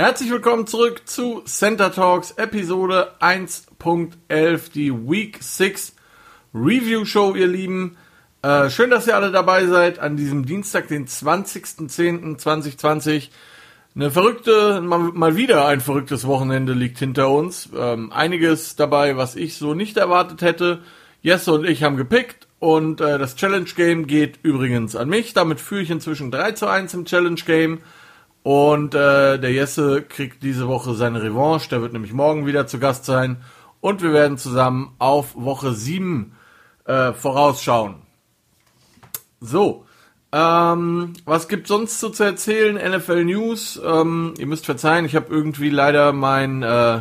Herzlich willkommen zurück zu Center Talks Episode 1.11, die Week 6 Review Show, ihr Lieben. Äh, schön, dass ihr alle dabei seid an diesem Dienstag, den 20.10.2020. Eine verrückte, mal, mal, wieder ein verrücktes Wochenende liegt hinter uns. Ähm, einiges dabei, was ich so nicht erwartet hätte. Jesse und ich haben gepickt und äh, das Challenge Game geht übrigens an mich. Damit führe ich inzwischen 3 zu 1 im Challenge Game. Und äh, der Jesse kriegt diese Woche seine Revanche. Der wird nämlich morgen wieder zu Gast sein. Und wir werden zusammen auf Woche 7 äh, vorausschauen. So, ähm, was gibt sonst so zu erzählen? NFL News. Ähm, ihr müsst verzeihen, ich habe irgendwie leider mein, äh,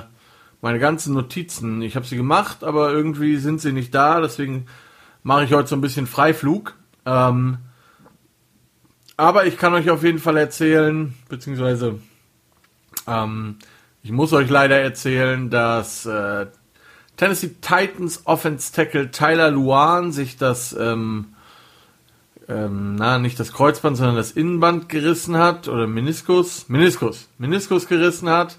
meine ganzen Notizen. Ich habe sie gemacht, aber irgendwie sind sie nicht da. Deswegen mache ich heute so ein bisschen Freiflug. Ähm, aber ich kann euch auf jeden Fall erzählen, beziehungsweise ähm, ich muss euch leider erzählen, dass äh, Tennessee Titans Offense Tackle Tyler Luan sich das ähm, ähm, na, nicht das Kreuzband, sondern das Innenband gerissen hat oder Meniskus, Meniskus, Meniskus gerissen hat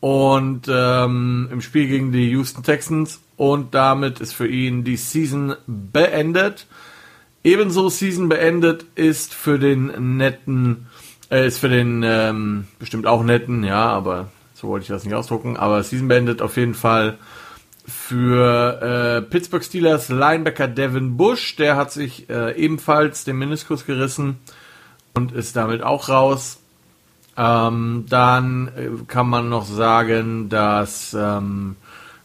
und ähm, im Spiel gegen die Houston Texans und damit ist für ihn die Season beendet. Ebenso Season beendet ist für den netten, äh, ist für den ähm, bestimmt auch netten, ja, aber so wollte ich das nicht ausdrucken, aber Season beendet auf jeden Fall für äh, Pittsburgh Steelers Linebacker Devin Bush, der hat sich äh, ebenfalls den Meniskus gerissen und ist damit auch raus. Ähm, dann äh, kann man noch sagen, dass ähm,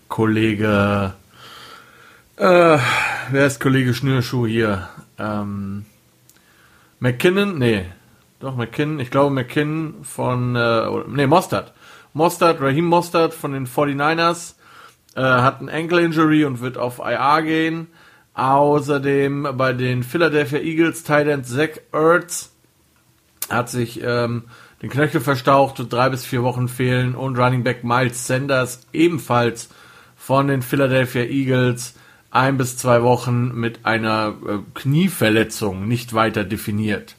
Kollege, äh, wer ist Kollege Schnürschuh hier? Ähm, McKinnon, nee, doch McKinnon, ich glaube McKinnon von, äh, nee, Mostert. Mostert, Raheem Mostert von den 49ers äh, hat ein Ankle Injury und wird auf IR gehen. Außerdem bei den Philadelphia Eagles Titan Zach Ertz hat sich ähm, den Knöchel verstaucht und drei bis vier Wochen fehlen und Running Back Miles Sanders ebenfalls von den Philadelphia Eagles ein bis zwei Wochen mit einer äh, Knieverletzung nicht weiter definiert.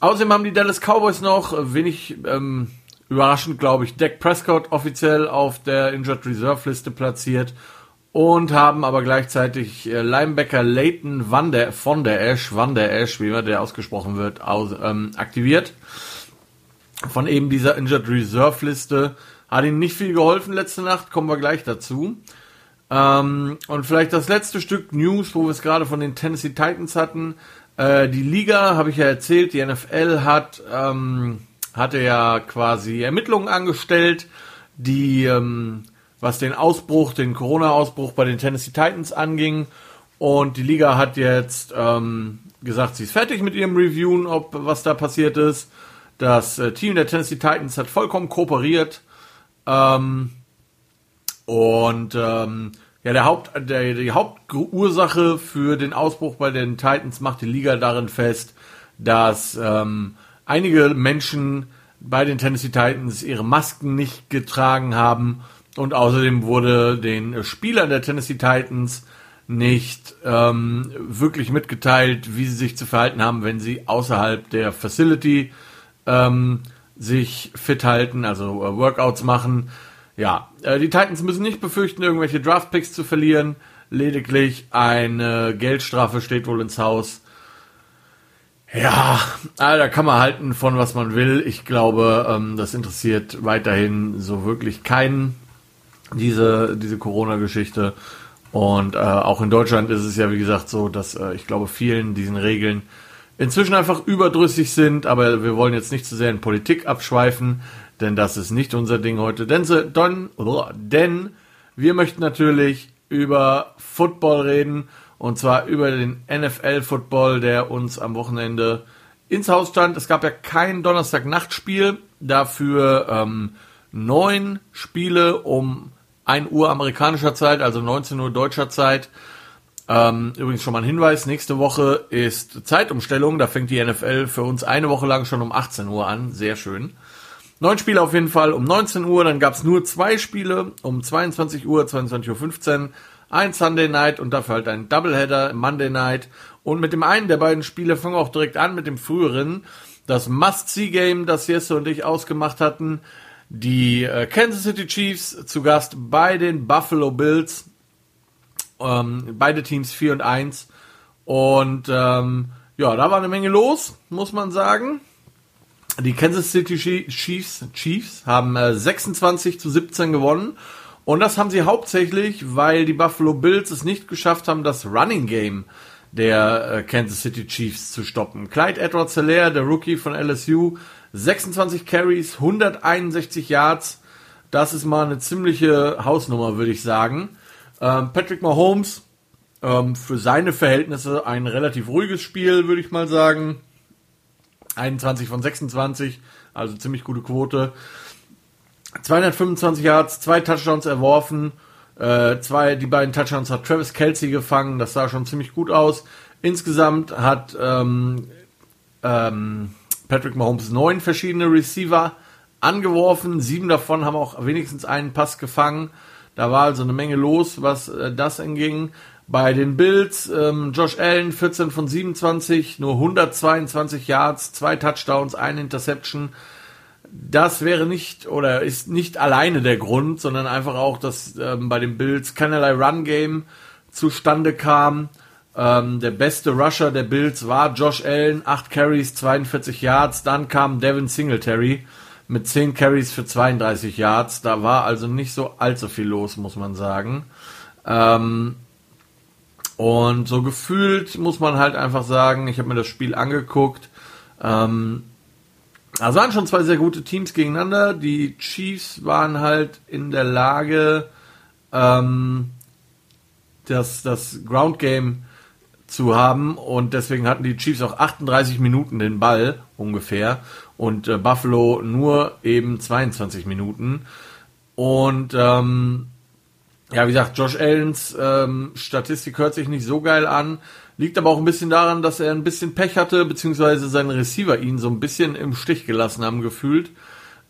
Außerdem haben die Dallas Cowboys noch wenig ähm, überraschend, glaube ich, Dak Prescott offiziell auf der Injured Reserve Liste platziert und haben aber gleichzeitig äh, Linebacker Leighton Van der, von der Ash, Van der Ash, wie immer der ausgesprochen wird, aus, ähm, aktiviert. Von eben dieser Injured Reserve Liste. Hat ihm nicht viel geholfen letzte Nacht, kommen wir gleich dazu. Ähm, und vielleicht das letzte Stück News, wo wir es gerade von den Tennessee Titans hatten. Äh, die Liga, habe ich ja erzählt, die NFL hat ähm, hatte ja quasi Ermittlungen angestellt, die, ähm, was den Ausbruch, den Corona-Ausbruch bei den Tennessee Titans anging. Und die Liga hat jetzt ähm, gesagt, sie ist fertig mit ihrem Reviewen, ob was da passiert ist. Das äh, Team der Tennessee Titans hat vollkommen kooperiert. Ähm, und ähm, ja, der Haupt, der, die Hauptursache für den Ausbruch bei den Titans macht die Liga darin fest, dass ähm, einige Menschen bei den Tennessee Titans ihre Masken nicht getragen haben und außerdem wurde den Spielern der Tennessee Titans nicht ähm, wirklich mitgeteilt, wie sie sich zu verhalten haben, wenn sie außerhalb der Facility ähm, sich fit halten, also äh, Workouts machen. Ja, äh, die Titans müssen nicht befürchten, irgendwelche Draftpicks zu verlieren. Lediglich eine Geldstrafe steht wohl ins Haus ja, ah, da kann man halten von was man will. Ich glaube, ähm, das interessiert weiterhin so wirklich keinen, diese, diese Corona-Geschichte. Und äh, auch in Deutschland ist es ja, wie gesagt, so, dass äh, ich glaube, vielen diesen Regeln inzwischen einfach überdrüssig sind. Aber wir wollen jetzt nicht zu sehr in Politik abschweifen, denn das ist nicht unser Ding heute. Denn, denn, denn wir möchten natürlich über Football reden. Und zwar über den NFL-Football, der uns am Wochenende ins Haus stand. Es gab ja kein Donnerstag-Nachtspiel, dafür ähm, neun Spiele um 1 Uhr amerikanischer Zeit, also 19 Uhr deutscher Zeit. Ähm, übrigens schon mal ein Hinweis, nächste Woche ist Zeitumstellung, da fängt die NFL für uns eine Woche lang schon um 18 Uhr an, sehr schön. Neun Spiele auf jeden Fall um 19 Uhr, dann gab es nur zwei Spiele um 22 Uhr, 22.15 Uhr ein Sunday Night und dafür halt ein Doubleheader Monday Night. Und mit dem einen der beiden Spiele fangen wir auch direkt an, mit dem früheren. das Must-See-Game, das Jesse und ich ausgemacht hatten. Die äh, Kansas City Chiefs zu Gast bei den Buffalo Bills. Ähm, beide Teams 4 und 1. Und ähm, ja, da war eine Menge los, muss man sagen. Die Kansas City Chiefs, Chiefs haben äh, 26 zu 17 gewonnen. Und das haben sie hauptsächlich, weil die Buffalo Bills es nicht geschafft haben, das Running Game der äh, Kansas City Chiefs zu stoppen. Clyde Edwards Hilaire, der Rookie von LSU, 26 Carries, 161 Yards. Das ist mal eine ziemliche Hausnummer, würde ich sagen. Ähm, Patrick Mahomes, ähm, für seine Verhältnisse ein relativ ruhiges Spiel, würde ich mal sagen. 21 von 26, also ziemlich gute Quote. 225 Yards, zwei Touchdowns erworfen. Äh, zwei, die beiden Touchdowns hat Travis Kelsey gefangen, das sah schon ziemlich gut aus. Insgesamt hat ähm, ähm, Patrick Mahomes neun verschiedene Receiver angeworfen, sieben davon haben auch wenigstens einen Pass gefangen. Da war also eine Menge los, was äh, das anging. Bei den Bills, ähm, Josh Allen 14 von 27, nur 122 Yards, zwei Touchdowns, eine Interception das wäre nicht oder ist nicht alleine der Grund, sondern einfach auch, dass ähm, bei den Bills keinerlei Run-Game zustande kam. Ähm, der beste Rusher der Bills war Josh Allen, 8 Carries, 42 Yards. Dann kam Devin Singletary mit 10 Carries für 32 Yards. Da war also nicht so allzu viel los, muss man sagen. Ähm, und so gefühlt muss man halt einfach sagen, ich habe mir das Spiel angeguckt. Ähm, also waren schon zwei sehr gute Teams gegeneinander. Die Chiefs waren halt in der Lage, ähm, das, das Ground Game zu haben und deswegen hatten die Chiefs auch 38 Minuten den Ball ungefähr und äh, Buffalo nur eben 22 Minuten. Und ähm, ja, wie gesagt, Josh Allens ähm, Statistik hört sich nicht so geil an. Liegt aber auch ein bisschen daran, dass er ein bisschen Pech hatte, beziehungsweise seine Receiver ihn so ein bisschen im Stich gelassen haben gefühlt.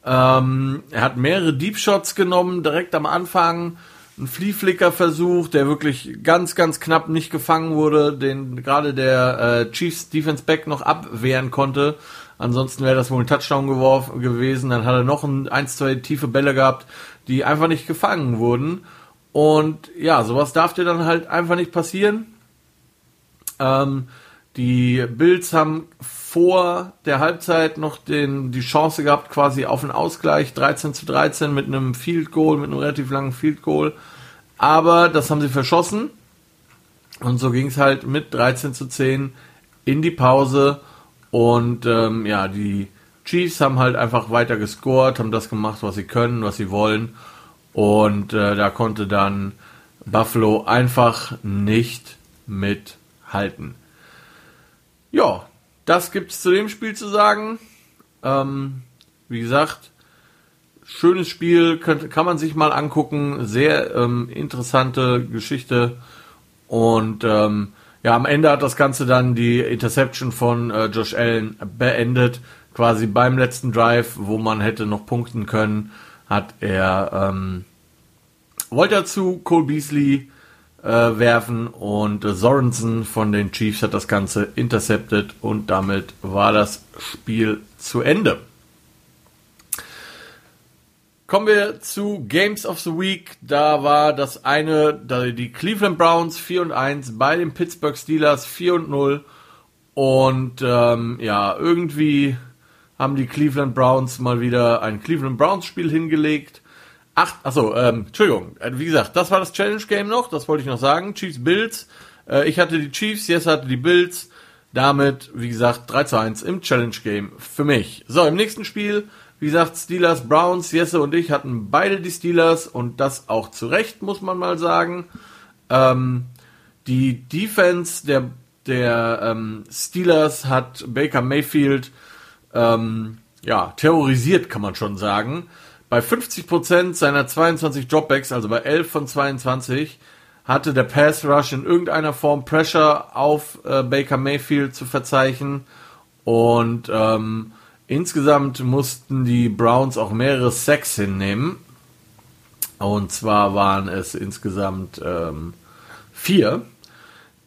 Ähm, er hat mehrere Deep Shots genommen, direkt am Anfang. Ein Flea versucht, der wirklich ganz, ganz knapp nicht gefangen wurde, den gerade der äh, Chiefs Defense Back noch abwehren konnte. Ansonsten wäre das wohl ein Touchdown geworfen gewesen. Dann hat er noch ein, ein, zwei tiefe Bälle gehabt, die einfach nicht gefangen wurden. Und ja, sowas darf dir dann halt einfach nicht passieren. Ähm, die Bills haben vor der Halbzeit noch den, die Chance gehabt, quasi auf einen Ausgleich 13 zu 13 mit einem Field Goal, mit einem relativ langen Field Goal. Aber das haben sie verschossen. Und so ging es halt mit 13 zu 10 in die Pause. Und ähm, ja, die Chiefs haben halt einfach weiter gescored, haben das gemacht, was sie können, was sie wollen. Und äh, da konnte dann Buffalo einfach nicht mit halten. Ja, das gibt es zu dem Spiel zu sagen. Ähm, wie gesagt, schönes Spiel, könnt, kann man sich mal angucken. Sehr ähm, interessante Geschichte. Und ähm, ja, am Ende hat das Ganze dann die Interception von äh, Josh Allen beendet. Quasi beim letzten Drive, wo man hätte noch punkten können, hat er ähm, wollte er zu Cole Beasley äh, werfen und äh, Sorensen von den Chiefs hat das Ganze intercepted und damit war das Spiel zu Ende. Kommen wir zu Games of the Week. Da war das eine, die Cleveland Browns 4 und 1 bei den Pittsburgh Steelers 4 und 0. Und ähm, ja, irgendwie haben die Cleveland Browns mal wieder ein Cleveland Browns Spiel hingelegt. Ach, achso, ähm, Entschuldigung. Äh, wie gesagt, das war das Challenge Game noch, das wollte ich noch sagen. Chiefs Bills. Äh, ich hatte die Chiefs, Jess hatte die Bills. Damit, wie gesagt, 3 zu 1 im Challenge Game für mich. So, im nächsten Spiel, wie gesagt, Steelers, Browns, Jesse und ich hatten beide die Steelers und das auch zu Recht, muss man mal sagen. Ähm, die Defense der, der ähm, Steelers hat Baker Mayfield ähm, ja, terrorisiert, kann man schon sagen. Bei 50% seiner 22 Dropbacks, also bei 11 von 22, hatte der Pass Rush in irgendeiner Form Pressure auf äh, Baker Mayfield zu verzeichnen. Und ähm, insgesamt mussten die Browns auch mehrere Sacks hinnehmen. Und zwar waren es insgesamt ähm, vier.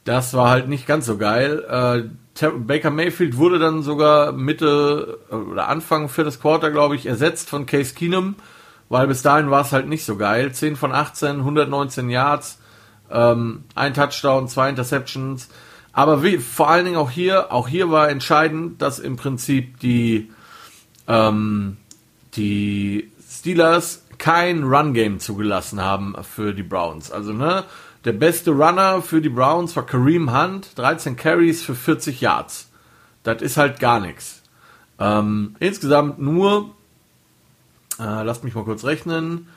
Das war halt nicht ganz so geil. Äh, Baker Mayfield wurde dann sogar Mitte oder Anfang das Quarter, glaube ich, ersetzt von Case Keenum, weil bis dahin war es halt nicht so geil. 10 von 18, 119 Yards, ähm, ein Touchdown, zwei Interceptions. Aber wie, vor allen Dingen auch hier, auch hier war entscheidend, dass im Prinzip die, ähm, die Steelers kein Run-Game zugelassen haben für die Browns. Also, ne, der beste Runner für die Browns war Kareem Hunt, 13 Carries für 40 Yards. Das ist halt gar nichts. Ähm, insgesamt nur, äh, lasst mich mal kurz rechnen,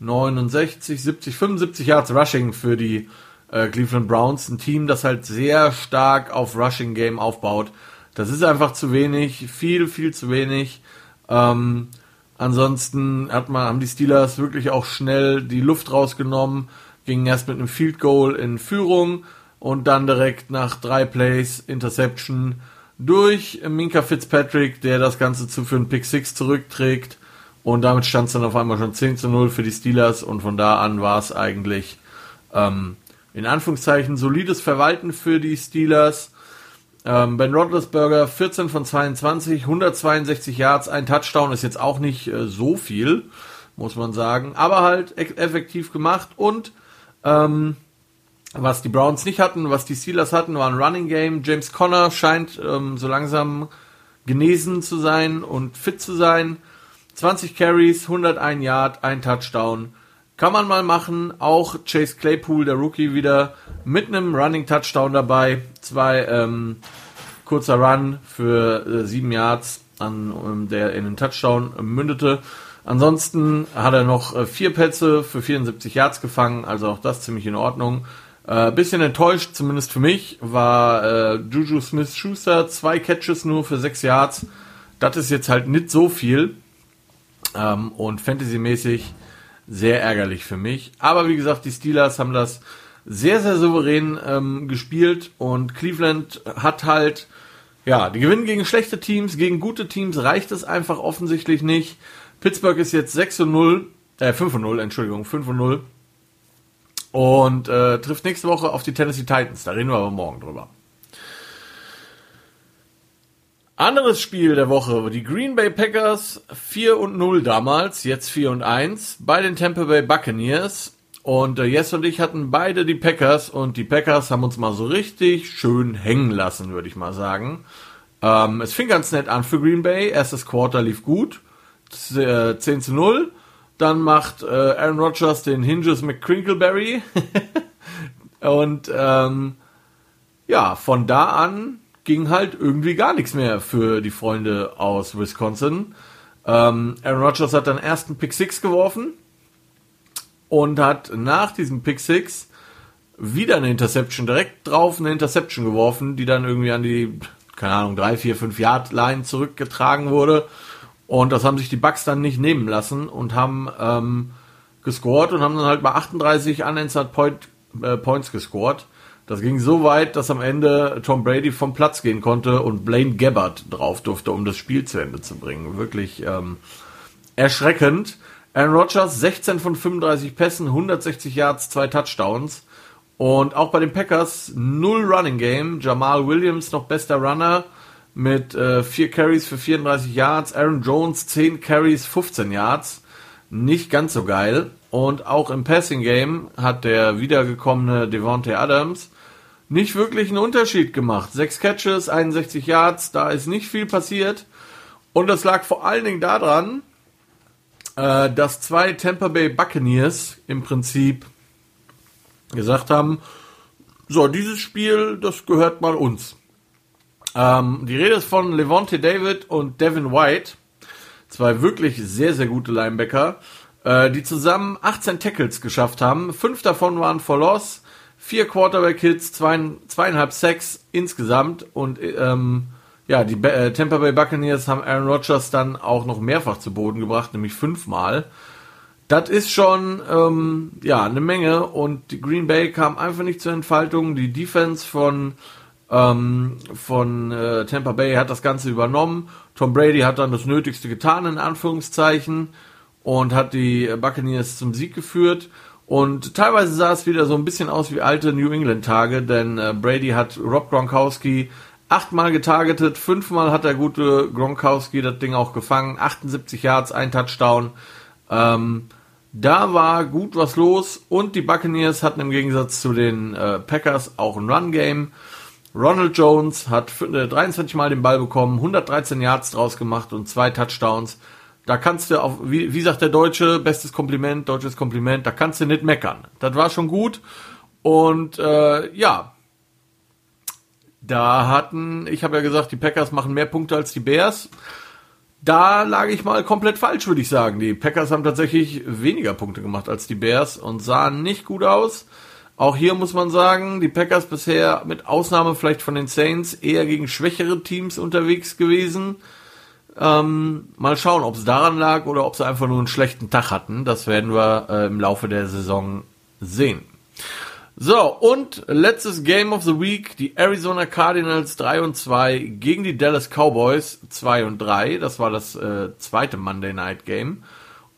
69, 70, 75 Yards Rushing für die äh, Cleveland Browns. Ein Team, das halt sehr stark auf Rushing Game aufbaut. Das ist einfach zu wenig, viel, viel zu wenig. Ähm, Ansonsten hat man, haben die Steelers wirklich auch schnell die Luft rausgenommen, gingen erst mit einem Field Goal in Führung und dann direkt nach drei Plays Interception durch Minka Fitzpatrick, der das Ganze zu für einen Pick 6 zurückträgt. Und damit stand es dann auf einmal schon 10 zu 0 für die Steelers und von da an war es eigentlich ähm, in Anführungszeichen solides Verwalten für die Steelers. Ähm, ben Roethlisberger 14 von 22, 162 Yards, ein Touchdown ist jetzt auch nicht äh, so viel, muss man sagen, aber halt e effektiv gemacht und ähm, was die Browns nicht hatten, was die Steelers hatten, war ein Running Game. James Conner scheint ähm, so langsam genesen zu sein und fit zu sein. 20 Carries, 101 Yard, ein Touchdown. Kann man mal machen. Auch Chase Claypool, der Rookie, wieder mit einem Running Touchdown dabei. Zwei ähm, kurzer Run für äh, sieben Yards, an, um, der in den Touchdown mündete. Ansonsten hat er noch äh, vier Pätze für 74 Yards gefangen, also auch das ziemlich in Ordnung. Äh, bisschen enttäuscht, zumindest für mich, war äh, Juju Smith-Schuster, zwei Catches nur für sechs Yards. Das ist jetzt halt nicht so viel ähm, und Fantasy-mäßig sehr ärgerlich für mich. Aber wie gesagt, die Steelers haben das sehr, sehr souverän ähm, gespielt und Cleveland hat halt, ja, die gewinnen gegen schlechte Teams, gegen gute Teams reicht es einfach offensichtlich nicht. Pittsburgh ist jetzt 6 und 0, äh 5 und 0, Entschuldigung, 5 und 0 und äh, trifft nächste Woche auf die Tennessee Titans. Da reden wir aber morgen drüber. Anderes Spiel der Woche, die Green Bay Packers 4 und 0 damals, jetzt 4 und 1 bei den Tampa Bay Buccaneers. Und äh, Jess und ich hatten beide die Packers und die Packers haben uns mal so richtig schön hängen lassen, würde ich mal sagen. Ähm, es fing ganz nett an für Green Bay. Erstes Quarter lief gut. Das, äh, 10 zu 0. Dann macht äh, Aaron Rodgers den Hinges McCrinkleberry. und ähm, ja, von da an ging halt irgendwie gar nichts mehr für die Freunde aus Wisconsin. Ähm, Aaron Rodgers hat dann ersten Pick 6 geworfen und hat nach diesem Pick 6 wieder eine Interception direkt drauf, eine Interception geworfen, die dann irgendwie an die, keine Ahnung, 3, 4, 5 Yard Line zurückgetragen wurde. Und das haben sich die Bucks dann nicht nehmen lassen und haben ähm, gescored und haben dann halt bei 38 unanswered Point, äh, Points gescored. Das ging so weit, dass am Ende Tom Brady vom Platz gehen konnte und Blaine Gabbard drauf durfte, um das Spiel zu Ende zu bringen. Wirklich ähm, erschreckend. Aaron Rodgers 16 von 35 Pässen, 160 Yards, zwei Touchdowns. Und auch bei den Packers null Running Game. Jamal Williams noch bester Runner mit äh, 4 Carries für 34 Yards. Aaron Jones 10 Carries, 15 Yards. Nicht ganz so geil. Und auch im Passing Game hat der wiedergekommene Devontae Adams nicht wirklich einen Unterschied gemacht. Sechs Catches, 61 Yards, da ist nicht viel passiert. Und das lag vor allen Dingen daran, äh, dass zwei Tampa Bay Buccaneers im Prinzip gesagt haben, so, dieses Spiel, das gehört mal uns. Ähm, die Rede ist von Levante David und Devin White, zwei wirklich sehr, sehr gute Linebacker, äh, die zusammen 18 Tackles geschafft haben. Fünf davon waren for Loss vier Quarterback-Hits, zwei, zweieinhalb Sacks insgesamt und ähm, ja, die äh, Tampa Bay Buccaneers haben Aaron Rodgers dann auch noch mehrfach zu Boden gebracht, nämlich fünfmal. Das ist schon ähm, ja eine Menge und die Green Bay kam einfach nicht zur Entfaltung. Die Defense von ähm, von äh, Tampa Bay hat das Ganze übernommen. Tom Brady hat dann das Nötigste getan in Anführungszeichen und hat die Buccaneers zum Sieg geführt. Und teilweise sah es wieder so ein bisschen aus wie alte New England Tage, denn äh, Brady hat Rob Gronkowski achtmal getargetet, fünfmal hat der gute Gronkowski das Ding auch gefangen, 78 Yards, ein Touchdown. Ähm, da war gut was los und die Buccaneers hatten im Gegensatz zu den äh, Packers auch ein Run-Game. Ronald Jones hat 23 äh, Mal den Ball bekommen, 113 Yards draus gemacht und zwei Touchdowns. Da kannst du auf, wie, wie sagt der Deutsche, bestes Kompliment, deutsches Kompliment, da kannst du nicht meckern. Das war schon gut. Und äh, ja, da hatten, ich habe ja gesagt, die Packers machen mehr Punkte als die Bears. Da lag ich mal komplett falsch, würde ich sagen. Die Packers haben tatsächlich weniger Punkte gemacht als die Bears und sahen nicht gut aus. Auch hier muss man sagen, die Packers bisher mit Ausnahme vielleicht von den Saints eher gegen schwächere Teams unterwegs gewesen. Ähm, mal schauen, ob es daran lag oder ob sie einfach nur einen schlechten Tag hatten. Das werden wir äh, im Laufe der Saison sehen. So, und letztes Game of the Week, die Arizona Cardinals 3 und 2 gegen die Dallas Cowboys 2 und 3. Das war das äh, zweite Monday Night Game.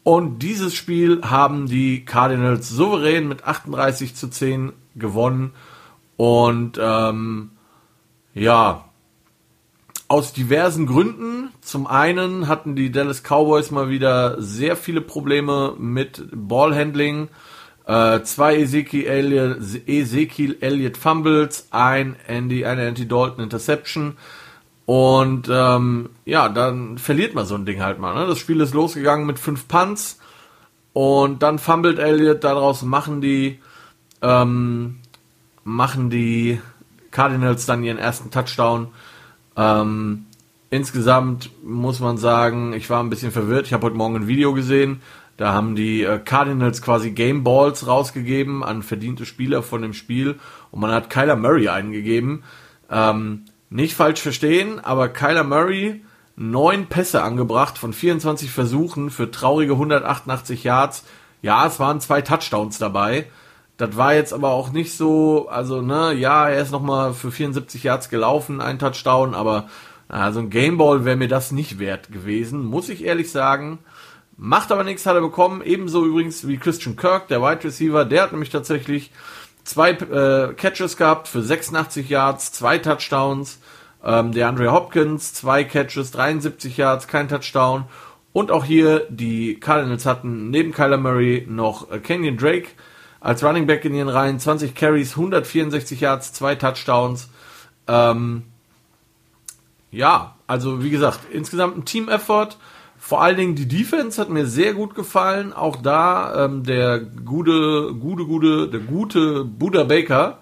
Und dieses Spiel haben die Cardinals souverän mit 38 zu 10 gewonnen. Und ähm, ja, aus diversen Gründen. Zum einen hatten die Dallas Cowboys mal wieder sehr viele Probleme mit Ballhandling. Äh, zwei Ezekiel Elliott, Ezekiel Elliott Fumbles, ein Andy, eine Andy Dalton Interception. Und ähm, ja, dann verliert man so ein Ding halt mal. Ne? Das Spiel ist losgegangen mit fünf Punts und dann fummelt Elliott, daraus machen die ähm, machen die Cardinals dann ihren ersten Touchdown. Ähm, insgesamt muss man sagen, ich war ein bisschen verwirrt. Ich habe heute Morgen ein Video gesehen. Da haben die äh, Cardinals quasi Game Balls rausgegeben an verdiente Spieler von dem Spiel und man hat Kyler Murray eingegeben. Ähm, nicht falsch verstehen, aber Kyler Murray neun Pässe angebracht von 24 Versuchen für traurige 188 Yards. Ja, es waren zwei Touchdowns dabei. Das war jetzt aber auch nicht so, also ne, ja, er ist nochmal für 74 Yards gelaufen, ein Touchdown, aber also ein Gameball wäre mir das nicht wert gewesen, muss ich ehrlich sagen. Macht aber nichts, hat er bekommen. Ebenso übrigens wie Christian Kirk, der Wide Receiver, der hat nämlich tatsächlich zwei äh, Catches gehabt für 86 Yards, zwei Touchdowns. Ähm, der Andre Hopkins, zwei Catches, 73 Yards, kein Touchdown. Und auch hier die Cardinals hatten neben Kyler Murray noch äh, Kenyon Drake als Running Back in ihren Reihen, 20 Carries, 164 Yards, zwei Touchdowns. Ähm, ja, also wie gesagt, insgesamt ein Team-Effort. Vor allen Dingen die Defense hat mir sehr gut gefallen. Auch da ähm, der gute, gute, gute, der gute Buda Baker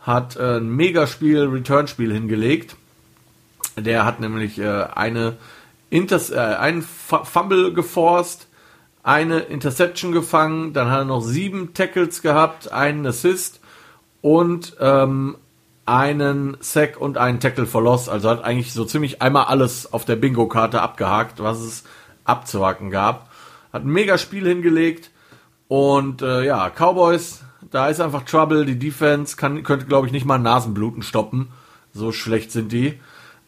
hat äh, ein Megaspiel, Return-Spiel hingelegt. Der hat nämlich äh, eine Inters äh, einen Fumble geforst, eine Interception gefangen, dann hat er noch sieben Tackles gehabt, einen Assist und ähm, einen Sack und einen Tackle for Loss. Also hat eigentlich so ziemlich einmal alles auf der Bingo-Karte abgehakt, was es abzuhacken gab. Hat ein mega Spiel hingelegt. Und äh, ja, Cowboys, da ist einfach Trouble. Die Defense kann, könnte, glaube ich, nicht mal Nasenbluten stoppen. So schlecht sind die.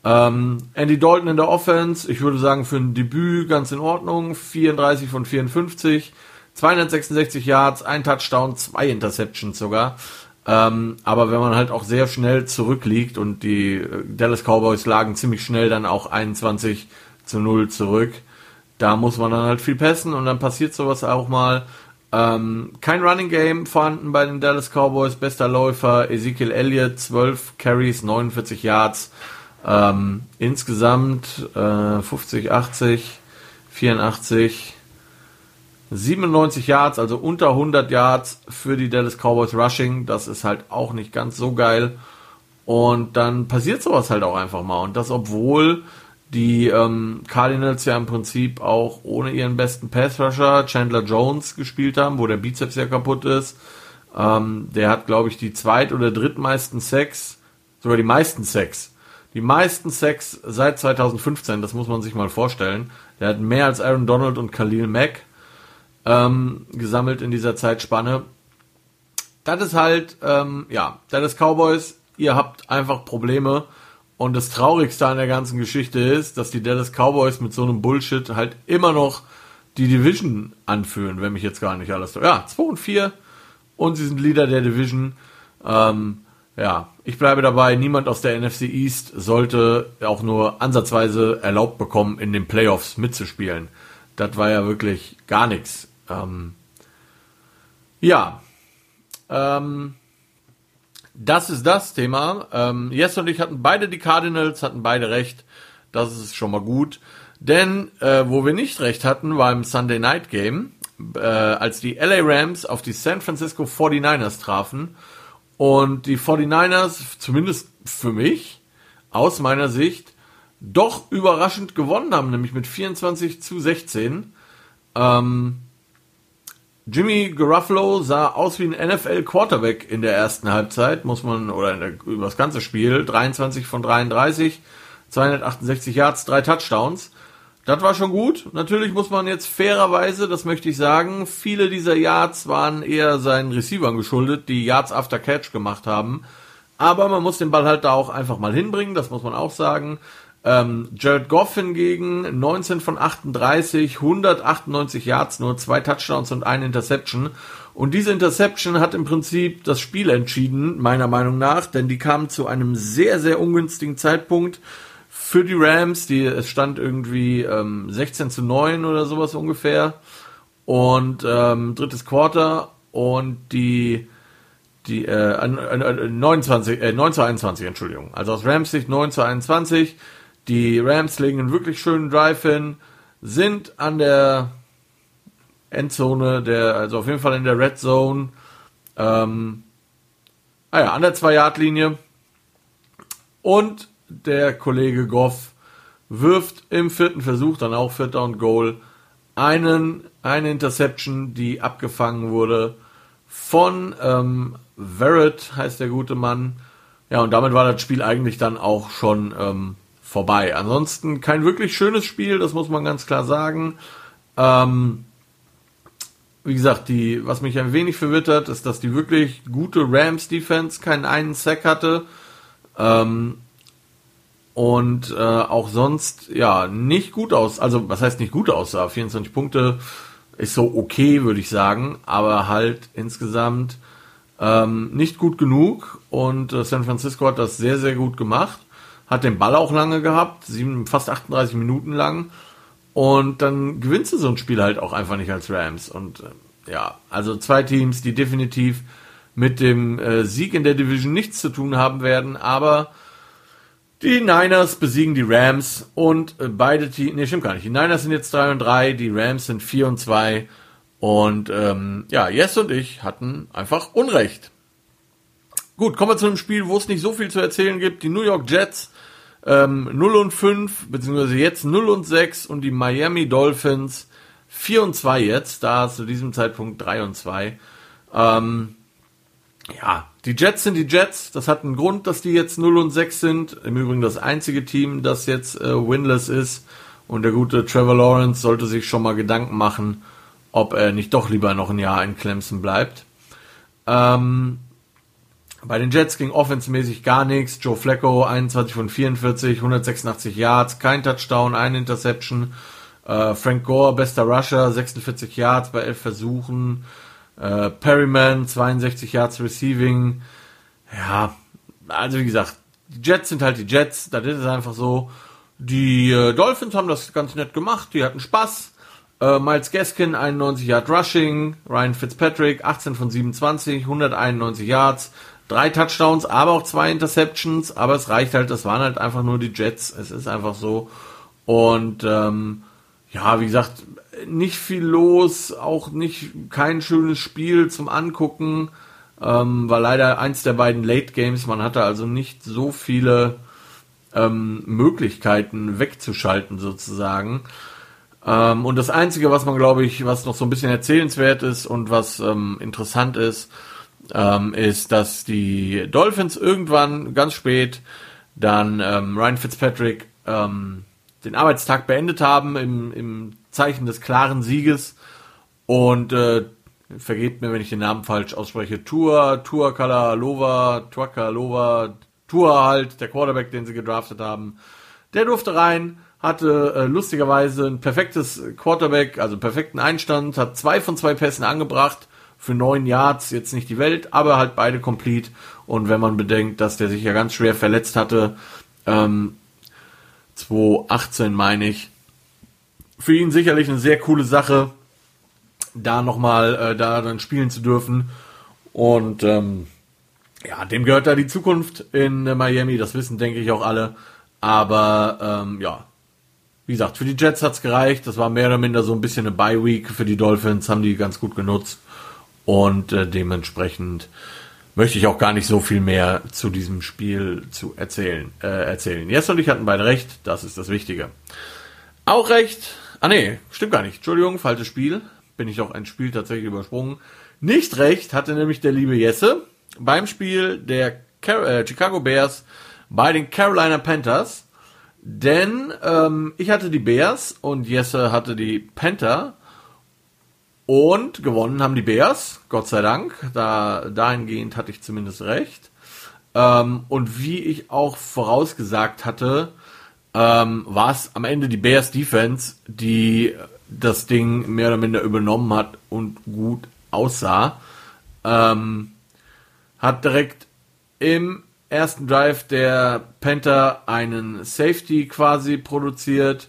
Ähm, Andy Dalton in der Offense, ich würde sagen, für ein Debüt ganz in Ordnung. 34 von 54, 266 Yards, ein Touchdown, zwei Interceptions sogar. Ähm, aber wenn man halt auch sehr schnell zurückliegt und die äh, Dallas Cowboys lagen ziemlich schnell dann auch 21 zu 0 zurück, da muss man dann halt viel passen und dann passiert sowas auch mal. Ähm, kein Running Game vorhanden bei den Dallas Cowboys. Bester Läufer Ezekiel Elliott, 12 Carries, 49 Yards. Ähm, insgesamt äh, 50, 80, 84, 97 Yards, also unter 100 Yards für die Dallas Cowboys Rushing. Das ist halt auch nicht ganz so geil. Und dann passiert sowas halt auch einfach mal. Und das, obwohl die ähm, Cardinals ja im Prinzip auch ohne ihren besten Pass-Rusher Chandler Jones gespielt haben, wo der Bizeps ja kaputt ist. Ähm, der hat, glaube ich, die zweit- oder drittmeisten Sex, sogar die meisten Sex. Die meisten Sex seit 2015, das muss man sich mal vorstellen. Der hat mehr als Aaron Donald und Khalil Mack ähm, gesammelt in dieser Zeitspanne. Das ist halt, ähm, ja, Dallas Cowboys, ihr habt einfach Probleme und das Traurigste an der ganzen Geschichte ist, dass die Dallas Cowboys mit so einem Bullshit halt immer noch die Division anführen, wenn mich jetzt gar nicht alles. Ja, 2 und 4 und sie sind Leader der Division. Ähm, ja, ich bleibe dabei, niemand aus der NFC East sollte auch nur ansatzweise erlaubt bekommen, in den Playoffs mitzuspielen. Das war ja wirklich gar nichts. Ähm, ja, ähm, das ist das Thema. Ähm, Jess und ich hatten beide die Cardinals, hatten beide recht. Das ist schon mal gut. Denn äh, wo wir nicht recht hatten, war im Sunday Night Game, äh, als die LA Rams auf die San Francisco 49ers trafen. Und die 49ers, zumindest für mich, aus meiner Sicht, doch überraschend gewonnen haben, nämlich mit 24 zu 16. Ähm, Jimmy Garuffalo sah aus wie ein NFL Quarterback in der ersten Halbzeit, muss man, oder der, über das ganze Spiel, 23 von 33, 268 Yards, drei Touchdowns. Das war schon gut. Natürlich muss man jetzt fairerweise, das möchte ich sagen, viele dieser Yards waren eher seinen Receivern geschuldet, die Yards after Catch gemacht haben. Aber man muss den Ball halt da auch einfach mal hinbringen, das muss man auch sagen. Ähm, Jared Goff hingegen 19 von 38, 198 Yards, nur zwei Touchdowns und eine Interception. Und diese Interception hat im Prinzip das Spiel entschieden, meiner Meinung nach, denn die kam zu einem sehr, sehr ungünstigen Zeitpunkt für die Rams. Die, es stand irgendwie ähm, 16 zu 9 oder sowas ungefähr. Und ähm, drittes Quarter und die die äh, äh, 29, äh, 9 zu 21, Entschuldigung. Also aus Rams Sicht 9 zu 21. Die Rams legen einen wirklich schönen Drive hin, sind an der Endzone, der, also auf jeden Fall in der Red Zone. Ähm, ah ja, an der 2-Yard-Linie. Und der Kollege Goff wirft im vierten Versuch, dann auch vierter und Goal, einen, eine Interception, die abgefangen wurde von ähm, Verrett, heißt der gute Mann. Ja, und damit war das Spiel eigentlich dann auch schon ähm, vorbei. Ansonsten kein wirklich schönes Spiel, das muss man ganz klar sagen. Ähm, wie gesagt, die, was mich ein wenig verwirrt ist, dass die wirklich gute Rams Defense keinen einen Sack hatte. Ähm, und äh, auch sonst ja nicht gut aus. Also was heißt nicht gut aussah? 24 Punkte ist so okay, würde ich sagen, aber halt insgesamt ähm, nicht gut genug. Und äh, San Francisco hat das sehr sehr gut gemacht hat den Ball auch lange gehabt, sieben, fast 38 Minuten lang. Und dann gewinnst du so ein Spiel halt auch einfach nicht als Rams. Und äh, ja, also zwei Teams, die definitiv mit dem äh, Sieg in der Division nichts zu tun haben werden, aber die Niners besiegen die Rams und äh, beide Teams, nee, stimmt gar nicht. Die Niners sind jetzt 3 und 3, die Rams sind 4 und 2 und ähm, ja, Yes und ich hatten einfach Unrecht. Gut, kommen wir zu einem Spiel, wo es nicht so viel zu erzählen gibt. Die New York Jets ähm, 0 und 5, beziehungsweise jetzt 0 und 6 und die Miami Dolphins 4 und 2 jetzt, da zu diesem Zeitpunkt 3 und 2. Ähm, ja, die Jets sind die Jets. Das hat einen Grund, dass die jetzt 0 und 6 sind. Im Übrigen das einzige Team, das jetzt äh, winless ist. Und der gute Trevor Lawrence sollte sich schon mal Gedanken machen, ob er nicht doch lieber noch ein Jahr in Clemson bleibt. Ähm, bei den Jets ging offensmäßig gar nichts. Joe Flacco 21 von 44, 186 Yards, kein Touchdown, ein Interception. Äh, Frank Gore, bester Rusher, 46 Yards bei 11 Versuchen. Äh, Perryman, 62 Yards Receiving. Ja, also wie gesagt, die Jets sind halt die Jets, das ist einfach so. Die äh, Dolphins haben das ganz nett gemacht, die hatten Spaß. Äh, Miles Gaskin, 91 Yard Rushing. Ryan Fitzpatrick, 18 von 27, 191 Yards drei Touchdowns, aber auch zwei Interceptions, aber es reicht halt, das waren halt einfach nur die Jets, es ist einfach so. Und ähm, ja, wie gesagt, nicht viel los, auch nicht kein schönes Spiel zum Angucken. Ähm, war leider eins der beiden Late Games. Man hatte also nicht so viele ähm, Möglichkeiten wegzuschalten sozusagen. Ähm, und das Einzige, was man, glaube ich, was noch so ein bisschen erzählenswert ist und was ähm, interessant ist, ähm, ist, dass die Dolphins irgendwann ganz spät dann ähm, Ryan Fitzpatrick ähm, den Arbeitstag beendet haben im, im Zeichen des klaren Sieges. Und äh, vergebt mir, wenn ich den Namen falsch ausspreche, Tua, Tua Kalalova, Kalalova, Tua halt, der Quarterback, den sie gedraftet haben, der durfte rein, hatte äh, lustigerweise ein perfektes Quarterback, also perfekten Einstand, hat zwei von zwei Pässen angebracht für neun Yards jetzt nicht die Welt, aber halt beide complete. Und wenn man bedenkt, dass der sich ja ganz schwer verletzt hatte, ähm, 2018 meine ich, für ihn sicherlich eine sehr coole Sache, da nochmal äh, da dann spielen zu dürfen. Und ähm, ja, dem gehört da die Zukunft in äh, Miami, das wissen, denke ich, auch alle. Aber ähm, ja, wie gesagt, für die Jets hat's gereicht. Das war mehr oder minder so ein bisschen eine Bye-Week für die Dolphins, haben die ganz gut genutzt. Und äh, dementsprechend möchte ich auch gar nicht so viel mehr zu diesem Spiel zu erzählen. Äh, erzählen. Jess und ich hatten beide recht, das ist das Wichtige. Auch recht. Ah nee, stimmt gar nicht. Entschuldigung, falsches Spiel. Bin ich auch ein Spiel tatsächlich übersprungen. Nicht recht hatte nämlich der liebe Jesse beim Spiel der Car äh, Chicago Bears bei den Carolina Panthers. Denn ähm, ich hatte die Bears und Jesse hatte die Panther. Und gewonnen haben die Bears, Gott sei Dank. Da, dahingehend hatte ich zumindest recht. Ähm, und wie ich auch vorausgesagt hatte, ähm, war es am Ende die Bears Defense, die das Ding mehr oder minder übernommen hat und gut aussah. Ähm, hat direkt im ersten Drive der Panther einen Safety quasi produziert,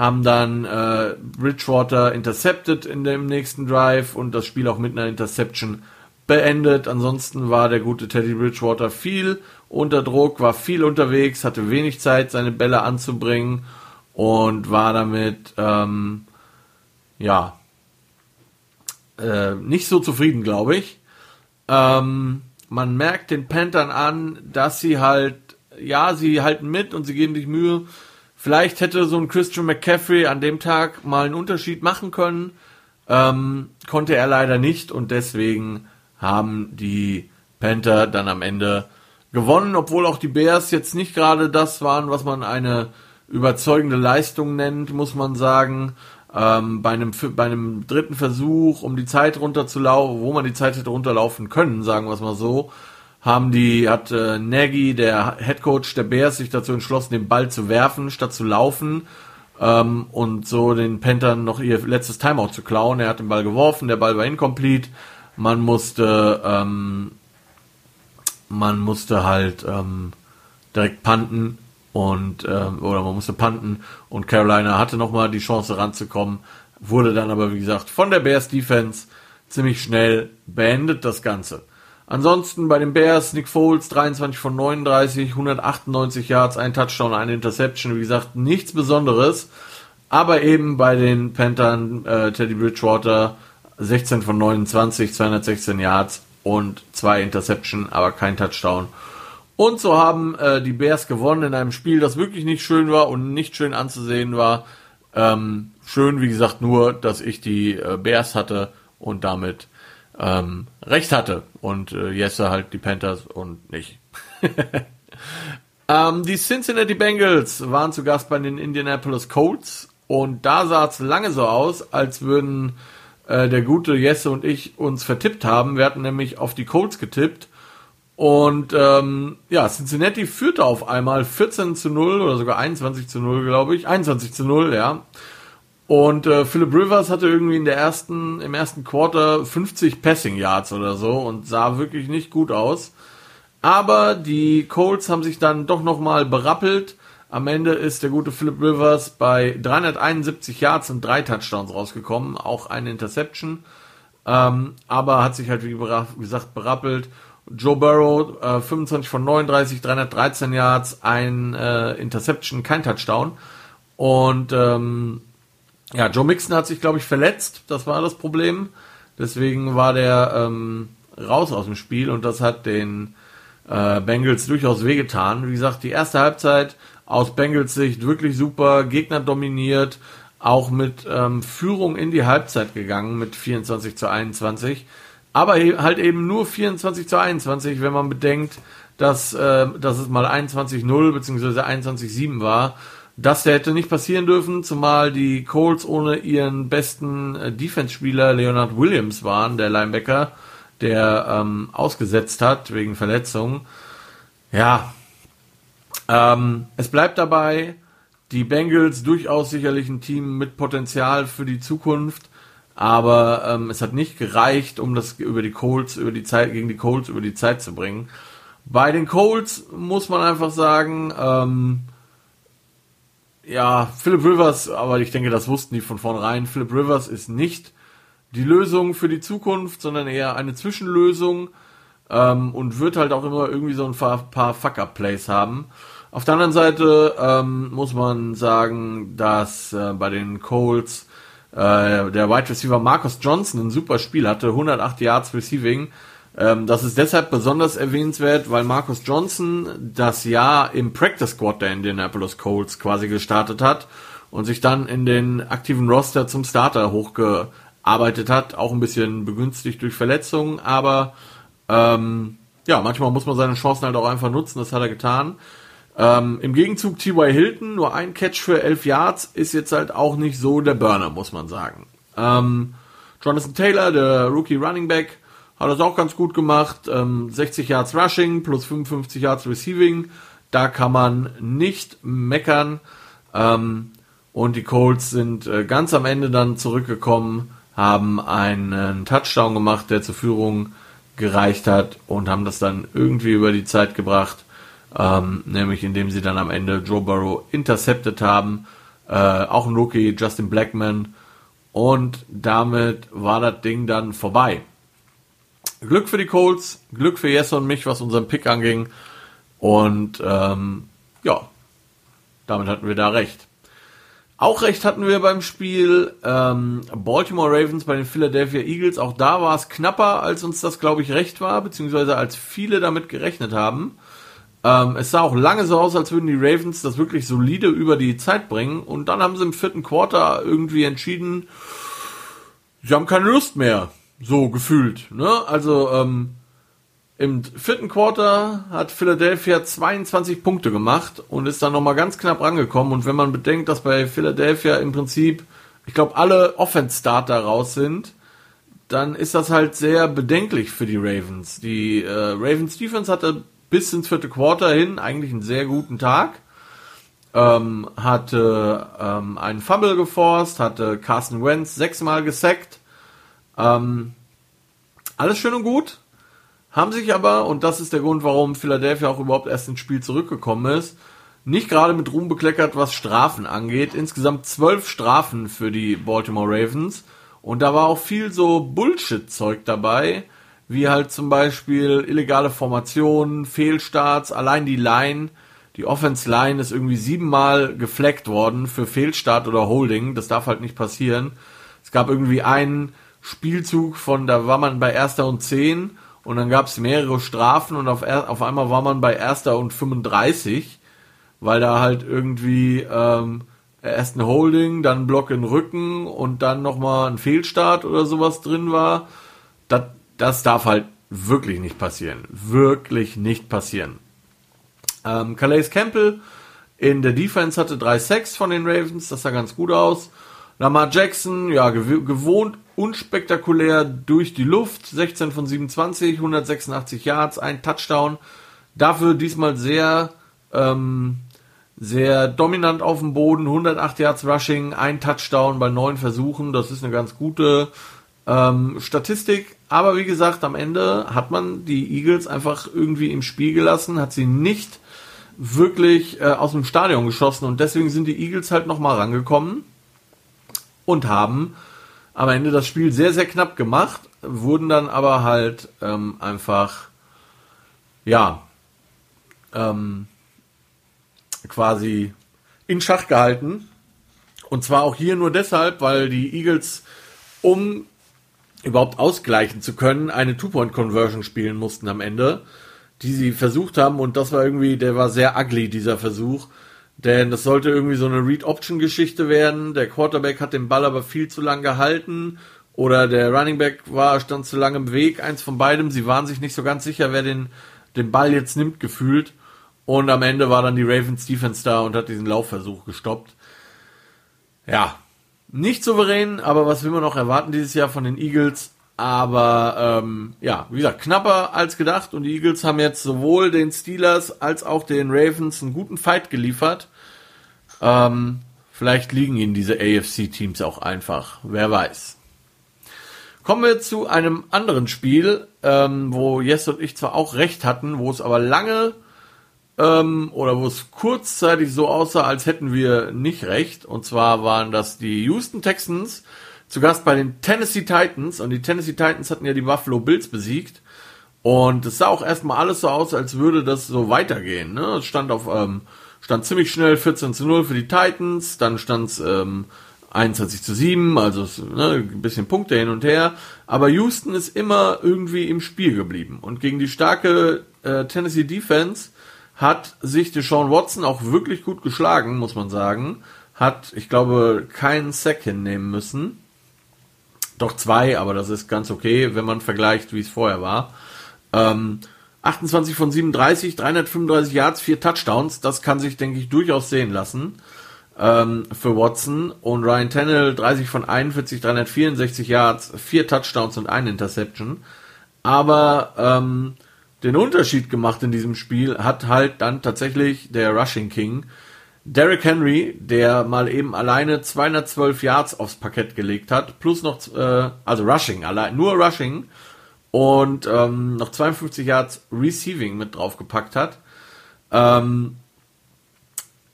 haben dann äh, Bridgewater intercepted in dem nächsten Drive und das Spiel auch mit einer Interception beendet. Ansonsten war der gute Teddy Bridgewater viel unter Druck, war viel unterwegs, hatte wenig Zeit, seine Bälle anzubringen und war damit ähm, ja äh, nicht so zufrieden, glaube ich. Ähm, man merkt den Panthern an, dass sie halt, ja, sie halten mit und sie geben sich Mühe. Vielleicht hätte so ein Christian McCaffrey an dem Tag mal einen Unterschied machen können. Ähm, konnte er leider nicht und deswegen haben die Panther dann am Ende gewonnen, obwohl auch die Bears jetzt nicht gerade das waren, was man eine überzeugende Leistung nennt, muss man sagen. Ähm, bei, einem, bei einem dritten Versuch, um die Zeit runterzulaufen, wo man die Zeit hätte runterlaufen können, sagen wir es mal so, haben die, hat äh, Nagy, der Head Coach der Bears, sich dazu entschlossen, den Ball zu werfen, statt zu laufen ähm, und so den Panthern noch ihr letztes Timeout zu klauen. Er hat den Ball geworfen, der Ball war incomplete. Man musste, ähm, man musste halt ähm, direkt panten und ähm, oder man musste panten und Carolina hatte nochmal die Chance ranzukommen, wurde dann aber wie gesagt von der Bears Defense ziemlich schnell beendet das Ganze. Ansonsten bei den Bears Nick Foles 23 von 39, 198 Yards, ein Touchdown, eine Interception, wie gesagt nichts Besonderes, aber eben bei den Panthern äh, Teddy Bridgewater 16 von 29, 216 Yards und zwei Interception, aber kein Touchdown und so haben äh, die Bears gewonnen in einem Spiel, das wirklich nicht schön war und nicht schön anzusehen war. Ähm, schön, wie gesagt, nur, dass ich die äh, Bears hatte und damit ähm, recht hatte. Und äh, Jesse halt die Panthers und nicht. ähm, die Cincinnati Bengals waren zu Gast bei den Indianapolis Colts. Und da sah es lange so aus, als würden äh, der gute Jesse und ich uns vertippt haben. Wir hatten nämlich auf die Colts getippt und ähm, ja, Cincinnati führte auf einmal 14 zu 0 oder sogar 21 zu 0, glaube ich. 21 zu 0, ja. Und äh, Philip Rivers hatte irgendwie in der ersten, im ersten Quarter 50 Passing Yards oder so und sah wirklich nicht gut aus. Aber die Colts haben sich dann doch nochmal berappelt. Am Ende ist der gute Philip Rivers bei 371 Yards und drei Touchdowns rausgekommen, auch eine Interception. Ähm, aber hat sich halt, wie gesagt, berappelt Joe Burrow, äh, 25 von 39, 313 Yards, ein äh, Interception, kein Touchdown. Und ähm, ja, Joe Mixon hat sich, glaube ich, verletzt. Das war das Problem. Deswegen war der ähm, raus aus dem Spiel und das hat den äh, Bengals durchaus wehgetan. Wie gesagt, die erste Halbzeit aus Bengals Sicht wirklich super, Gegner dominiert, auch mit ähm, Führung in die Halbzeit gegangen mit 24 zu 21. Aber halt eben nur 24 zu 21, wenn man bedenkt, dass, äh, dass es mal 21-0 bzw. 21-7 war. Das hätte nicht passieren dürfen, zumal die Colts ohne ihren besten äh, Defense-Spieler Leonard Williams waren, der Linebacker, der ähm, ausgesetzt hat wegen Verletzung. Ja, ähm, es bleibt dabei, die Bengals durchaus sicherlich ein Team mit Potenzial für die Zukunft. aber ähm, es hat nicht gereicht, um das über die Colts, über die Zeit, gegen die Colts über die Zeit zu bringen. Bei den Colts muss man einfach sagen, ähm, ja, Philip Rivers, aber ich denke, das wussten die von vornherein. Philip Rivers ist nicht die Lösung für die Zukunft, sondern eher eine Zwischenlösung ähm, und wird halt auch immer irgendwie so ein paar, paar Fuck-Up-Plays haben. Auf der anderen Seite ähm, muss man sagen, dass äh, bei den Colts äh, der Wide Receiver Marcus Johnson ein super Spiel hatte, 108 Yards Receiving. Ähm, das ist deshalb besonders erwähnenswert, weil Marcus Johnson das Jahr im Practice Squad der Indianapolis Colts quasi gestartet hat und sich dann in den aktiven Roster zum Starter hochgearbeitet hat, auch ein bisschen begünstigt durch Verletzungen, aber ähm, ja, manchmal muss man seine Chancen halt auch einfach nutzen, das hat er getan. Ähm, Im Gegenzug T.Y. Hilton, nur ein Catch für 11 Yards, ist jetzt halt auch nicht so der Burner, muss man sagen. Ähm, Jonathan Taylor, der Rookie Running Back, hat das auch ganz gut gemacht. Ähm, 60 Yards Rushing plus 55 Yards Receiving. Da kann man nicht meckern. Ähm, und die Colts sind äh, ganz am Ende dann zurückgekommen, haben einen Touchdown gemacht, der zur Führung gereicht hat und haben das dann irgendwie über die Zeit gebracht ähm, nämlich indem sie dann am Ende Joe Burrow intercepted haben, äh, auch ein Rookie, Justin Blackman, und damit war das Ding dann vorbei. Glück für die Colts, Glück für Jesse und mich, was unseren Pick anging, und ähm, ja, damit hatten wir da recht. Auch recht hatten wir beim Spiel ähm, Baltimore Ravens bei den Philadelphia Eagles. Auch da war es knapper, als uns das, glaube ich, recht war, beziehungsweise als viele damit gerechnet haben. Ähm, es sah auch lange so aus, als würden die Ravens das wirklich solide über die Zeit bringen. Und dann haben sie im vierten Quarter irgendwie entschieden, sie haben keine Lust mehr. So gefühlt. Ne? Also ähm, im vierten Quarter hat Philadelphia 22 Punkte gemacht und ist dann nochmal ganz knapp rangekommen. Und wenn man bedenkt, dass bei Philadelphia im Prinzip, ich glaube, alle Offense-Starter raus sind, dann ist das halt sehr bedenklich für die Ravens. Die äh, Ravens Defense hatte bis ins vierte Quarter hin eigentlich einen sehr guten Tag. Ähm, hatte ähm, einen Fumble geforst, hatte Carson Wentz sechsmal gesackt. Ähm, alles schön und gut. Haben sich aber, und das ist der Grund, warum Philadelphia auch überhaupt erst ins Spiel zurückgekommen ist, nicht gerade mit Ruhm bekleckert, was Strafen angeht. Insgesamt zwölf Strafen für die Baltimore Ravens. Und da war auch viel so Bullshit-Zeug dabei wie halt zum Beispiel illegale Formationen, Fehlstarts, allein die Line, die Offense Line ist irgendwie siebenmal gefleckt worden für Fehlstart oder Holding, das darf halt nicht passieren. Es gab irgendwie einen Spielzug von, da war man bei erster und zehn und dann gab es mehrere Strafen und auf, auf einmal war man bei erster und 35, weil da halt irgendwie ähm, erst ein Holding, dann ein Block in Rücken und dann nochmal ein Fehlstart oder sowas drin war. Das das darf halt wirklich nicht passieren. Wirklich nicht passieren. Ähm, Calais Campbell in der Defense hatte drei Sacks von den Ravens, das sah ganz gut aus. Lamar Jackson, ja, gew gewohnt unspektakulär durch die Luft, 16 von 27, 186 Yards, ein Touchdown. Dafür diesmal sehr, ähm, sehr dominant auf dem Boden, 108 Yards Rushing, ein Touchdown bei neun Versuchen. Das ist eine ganz gute ähm, Statistik. Aber wie gesagt, am Ende hat man die Eagles einfach irgendwie im Spiel gelassen, hat sie nicht wirklich äh, aus dem Stadion geschossen und deswegen sind die Eagles halt nochmal rangekommen und haben am Ende das Spiel sehr, sehr knapp gemacht, wurden dann aber halt ähm, einfach, ja, ähm, quasi in Schach gehalten. Und zwar auch hier nur deshalb, weil die Eagles, um überhaupt ausgleichen zu können, eine Two-Point-Conversion spielen mussten am Ende, die sie versucht haben und das war irgendwie, der war sehr ugly, dieser Versuch, denn das sollte irgendwie so eine Read-Option-Geschichte werden, der Quarterback hat den Ball aber viel zu lang gehalten. Oder der Running Back war, stand zu lange im Weg, eins von beidem, sie waren sich nicht so ganz sicher, wer den, den Ball jetzt nimmt, gefühlt. Und am Ende war dann die Ravens Defense da und hat diesen Laufversuch gestoppt. Ja, nicht souverän, aber was will man noch erwarten dieses Jahr von den Eagles? Aber ähm, ja, wie gesagt, knapper als gedacht und die Eagles haben jetzt sowohl den Steelers als auch den Ravens einen guten Fight geliefert. Ähm, vielleicht liegen ihnen diese AFC-Teams auch einfach, wer weiß. Kommen wir zu einem anderen Spiel, ähm, wo Jess und ich zwar auch recht hatten, wo es aber lange ähm, oder wo es kurzzeitig so aussah, als hätten wir nicht recht. Und zwar waren das die Houston Texans zu Gast bei den Tennessee Titans. Und die Tennessee Titans hatten ja die Buffalo Bills besiegt. Und es sah auch erstmal alles so aus, als würde das so weitergehen. Ne? Es stand auf, ähm, stand ziemlich schnell 14 zu 0 für die Titans, dann stand es ähm, 21 zu 7, also ne, ein bisschen Punkte hin und her. Aber Houston ist immer irgendwie im Spiel geblieben. Und gegen die starke äh, Tennessee Defense hat sich Deshaun Watson auch wirklich gut geschlagen, muss man sagen. Hat, ich glaube, keinen Sack hinnehmen müssen. Doch zwei, aber das ist ganz okay, wenn man vergleicht, wie es vorher war. Ähm, 28 von 37, 335 Yards, vier Touchdowns, das kann sich, denke ich, durchaus sehen lassen ähm, für Watson. Und Ryan Tannehill 30 von 41, 364 Yards, vier Touchdowns und eine Interception. Aber ähm, den Unterschied gemacht in diesem Spiel hat halt dann tatsächlich der Rushing King. Derrick Henry, der mal eben alleine 212 Yards aufs Parkett gelegt hat, plus noch, äh, also Rushing, allein, nur Rushing und ähm, noch 52 Yards Receiving mit draufgepackt hat. Ähm,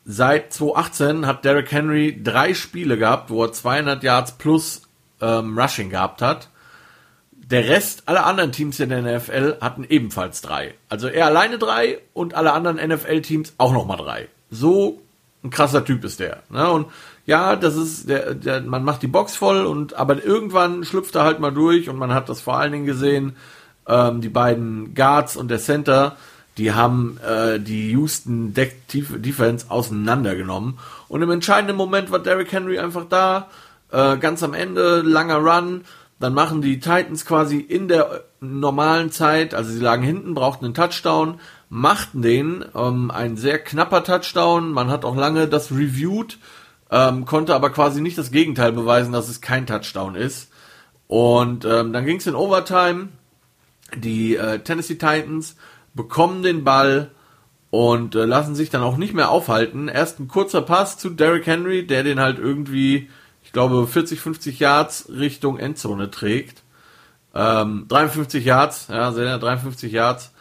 seit 2018 hat Derrick Henry drei Spiele gehabt, wo er 200 Yards plus ähm, Rushing gehabt hat. Der Rest, alle anderen Teams in der NFL hatten ebenfalls drei. Also er alleine drei und alle anderen NFL-Teams auch nochmal drei. So ein krasser Typ ist der. Ne? Und ja, das ist, der, der, man macht die Box voll und aber irgendwann schlüpft er halt mal durch und man hat das vor allen Dingen gesehen, ähm, die beiden Guards und der Center, die haben äh, die Houston Defense auseinandergenommen. Und im entscheidenden Moment war Derrick Henry einfach da, äh, ganz am Ende, langer Run, dann machen die Titans quasi in der normalen Zeit, also sie lagen hinten, brauchten einen Touchdown, machten den, ähm, ein sehr knapper Touchdown. Man hat auch lange das reviewed, ähm, konnte aber quasi nicht das Gegenteil beweisen, dass es kein Touchdown ist. Und ähm, dann ging es in Overtime. Die äh, Tennessee Titans bekommen den Ball und äh, lassen sich dann auch nicht mehr aufhalten. Erst ein kurzer Pass zu Derrick Henry, der den halt irgendwie glaube 40, 50 Yards Richtung Endzone trägt. Ähm, 53 Yards, ja, sehr 53 Yards.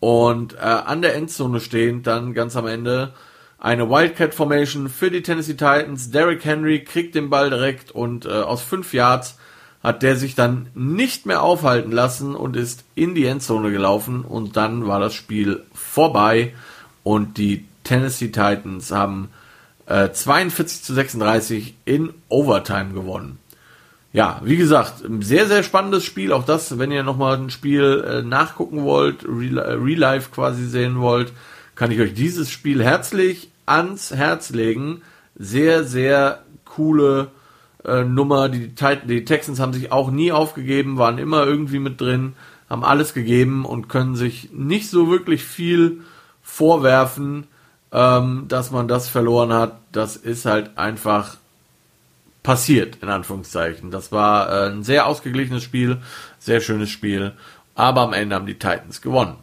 Und äh, an der Endzone stehend dann ganz am Ende eine Wildcat Formation für die Tennessee Titans. Derrick Henry kriegt den Ball direkt und äh, aus 5 Yards hat der sich dann nicht mehr aufhalten lassen und ist in die Endzone gelaufen und dann war das Spiel vorbei und die Tennessee Titans haben 42 äh, zu 36 in Overtime gewonnen. Ja, wie gesagt, sehr, sehr spannendes Spiel. Auch das, wenn ihr nochmal ein Spiel äh, nachgucken wollt, Real, äh, Real Life quasi sehen wollt, kann ich euch dieses Spiel herzlich ans Herz legen. Sehr, sehr coole äh, Nummer. Die, die Texans haben sich auch nie aufgegeben, waren immer irgendwie mit drin, haben alles gegeben und können sich nicht so wirklich viel vorwerfen ähm, dass man das verloren hat, das ist halt einfach passiert, in Anführungszeichen. Das war äh, ein sehr ausgeglichenes Spiel, sehr schönes Spiel, aber am Ende haben die Titans gewonnen.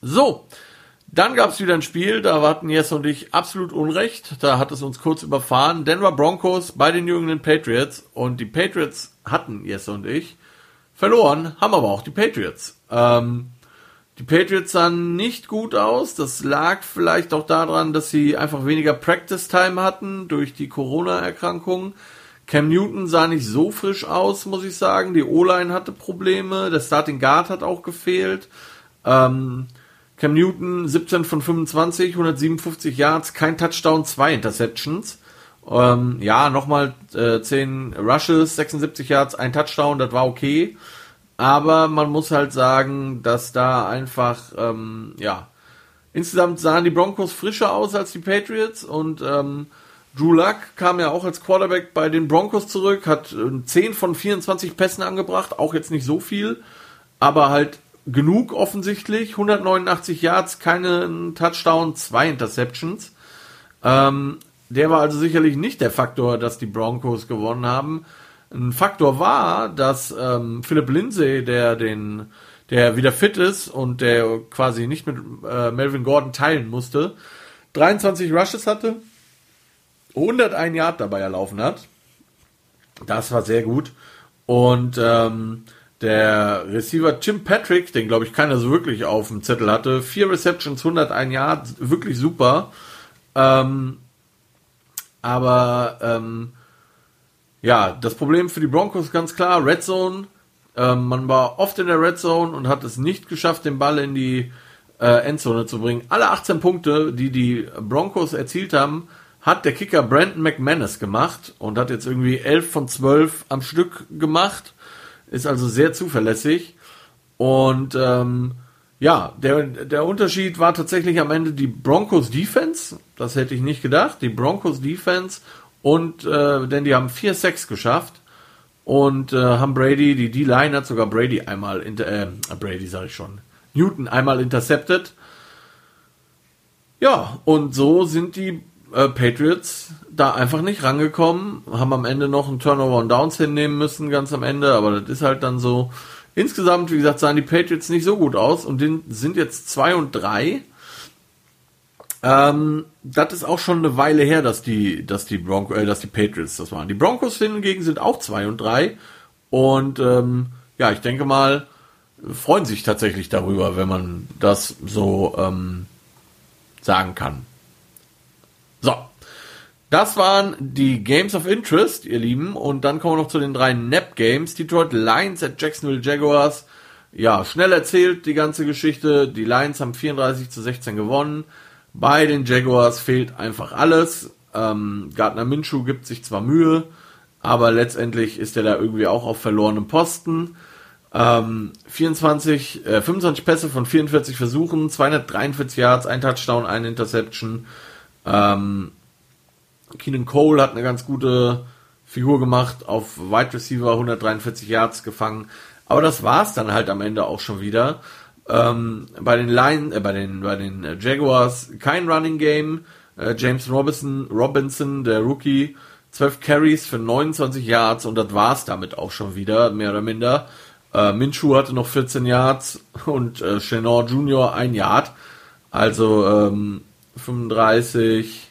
So, dann gab es wieder ein Spiel, da hatten Jess und ich absolut Unrecht, da hat es uns kurz überfahren. Denver Broncos bei den jüngeren Patriots und die Patriots hatten Jess und ich verloren, haben aber auch die Patriots. Ähm, die Patriots sahen nicht gut aus. Das lag vielleicht auch daran, dass sie einfach weniger Practice Time hatten durch die Corona-Erkrankung. Cam Newton sah nicht so frisch aus, muss ich sagen. Die O-Line hatte Probleme. Der Starting Guard hat auch gefehlt. Ähm, Cam Newton 17 von 25, 157 Yards, kein Touchdown, zwei Interceptions. Ähm, ja, nochmal äh, 10 Rushes, 76 Yards, ein Touchdown, das war okay. Aber man muss halt sagen, dass da einfach, ähm, ja, insgesamt sahen die Broncos frischer aus als die Patriots und ähm, Drew Luck kam ja auch als Quarterback bei den Broncos zurück, hat äh, 10 von 24 Pässen angebracht, auch jetzt nicht so viel, aber halt genug offensichtlich. 189 Yards, keine Touchdown, zwei Interceptions. Ähm, der war also sicherlich nicht der Faktor, dass die Broncos gewonnen haben. Ein Faktor war, dass ähm, Philip Lindsay, der den, der wieder fit ist und der quasi nicht mit äh, Melvin Gordon teilen musste, 23 Rushes hatte, 101 Yard dabei erlaufen hat. Das war sehr gut. Und ähm, der Receiver Tim Patrick, den glaube ich keiner so wirklich auf dem Zettel hatte, vier Receptions, 101 Yards, wirklich super. Ähm, aber ähm, ja, das Problem für die Broncos ist ganz klar, Red Zone. Ähm, man war oft in der Red Zone und hat es nicht geschafft, den Ball in die äh, Endzone zu bringen. Alle 18 Punkte, die die Broncos erzielt haben, hat der Kicker Brandon McManus gemacht und hat jetzt irgendwie 11 von 12 am Stück gemacht. Ist also sehr zuverlässig. Und ähm, ja, der, der Unterschied war tatsächlich am Ende die Broncos Defense. Das hätte ich nicht gedacht. Die Broncos Defense und äh, denn die haben 4-6 geschafft und äh, haben Brady, die D-Line hat sogar Brady einmal, inter, äh, Brady sage ich schon, Newton einmal intercepted. Ja, und so sind die äh, Patriots da einfach nicht rangekommen, haben am Ende noch einen Turnover und Downs hinnehmen müssen, ganz am Ende, aber das ist halt dann so. Insgesamt, wie gesagt, sahen die Patriots nicht so gut aus und sind jetzt 2 und 3. Ähm, das ist auch schon eine Weile her, dass die, dass die Bronco, äh, dass die Patriots das waren. Die Broncos hingegen sind auch 2 und 3 und ähm, ja, ich denke mal, freuen sich tatsächlich darüber, wenn man das so ähm, sagen kann. So. Das waren die Games of Interest, ihr Lieben. Und dann kommen wir noch zu den drei Nap Games. Detroit Lions at Jacksonville Jaguars. Ja, schnell erzählt die ganze Geschichte. Die Lions haben 34 zu 16 gewonnen. Bei den Jaguars fehlt einfach alles. Ähm, Gardner Minshew gibt sich zwar Mühe, aber letztendlich ist er da irgendwie auch auf verlorenem Posten. Ähm, 24, äh, 25 Pässe von 44 Versuchen, 243 Yards, ein Touchdown, ein Interception. Ähm, Keenan Cole hat eine ganz gute Figur gemacht, auf Wide Receiver 143 Yards gefangen. Aber das war's dann halt am Ende auch schon wieder. Ähm, bei den Lions, äh, bei den, bei den Jaguars kein Running Game. Äh, James Robinson, Robinson, der Rookie, 12 Carries für 29 Yards und das war's damit auch schon wieder, mehr oder minder. Äh, Minshew hatte noch 14 Yards und äh, Chenor Jr. ein Yard. Also ähm, 35,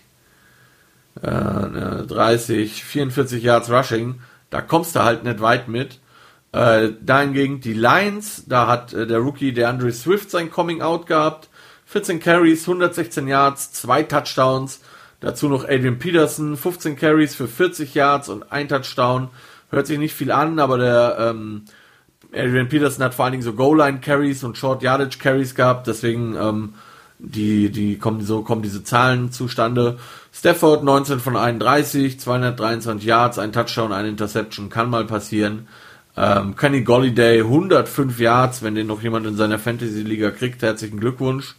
äh, 30, 44 Yards Rushing. Da kommst du halt nicht weit mit. Äh, dahingegen die Lions, da hat äh, der Rookie der Andre Swift sein Coming Out gehabt. 14 Carries, 116 Yards, zwei Touchdowns. Dazu noch Adrian Peterson, 15 Carries für 40 Yards und ein Touchdown. Hört sich nicht viel an, aber der ähm, Adrian Peterson hat vor allen Dingen so Goal-Line-Carries und Short-Yardage-Carries gehabt, deswegen ähm, die, die kommen, so kommen diese Zahlen zustande. Stafford 19 von 31, 223 Yards, ein Touchdown, eine Interception, kann mal passieren. Ähm, Kenny Golliday 105 Yards, wenn den noch jemand in seiner Fantasy-Liga kriegt, herzlichen Glückwunsch.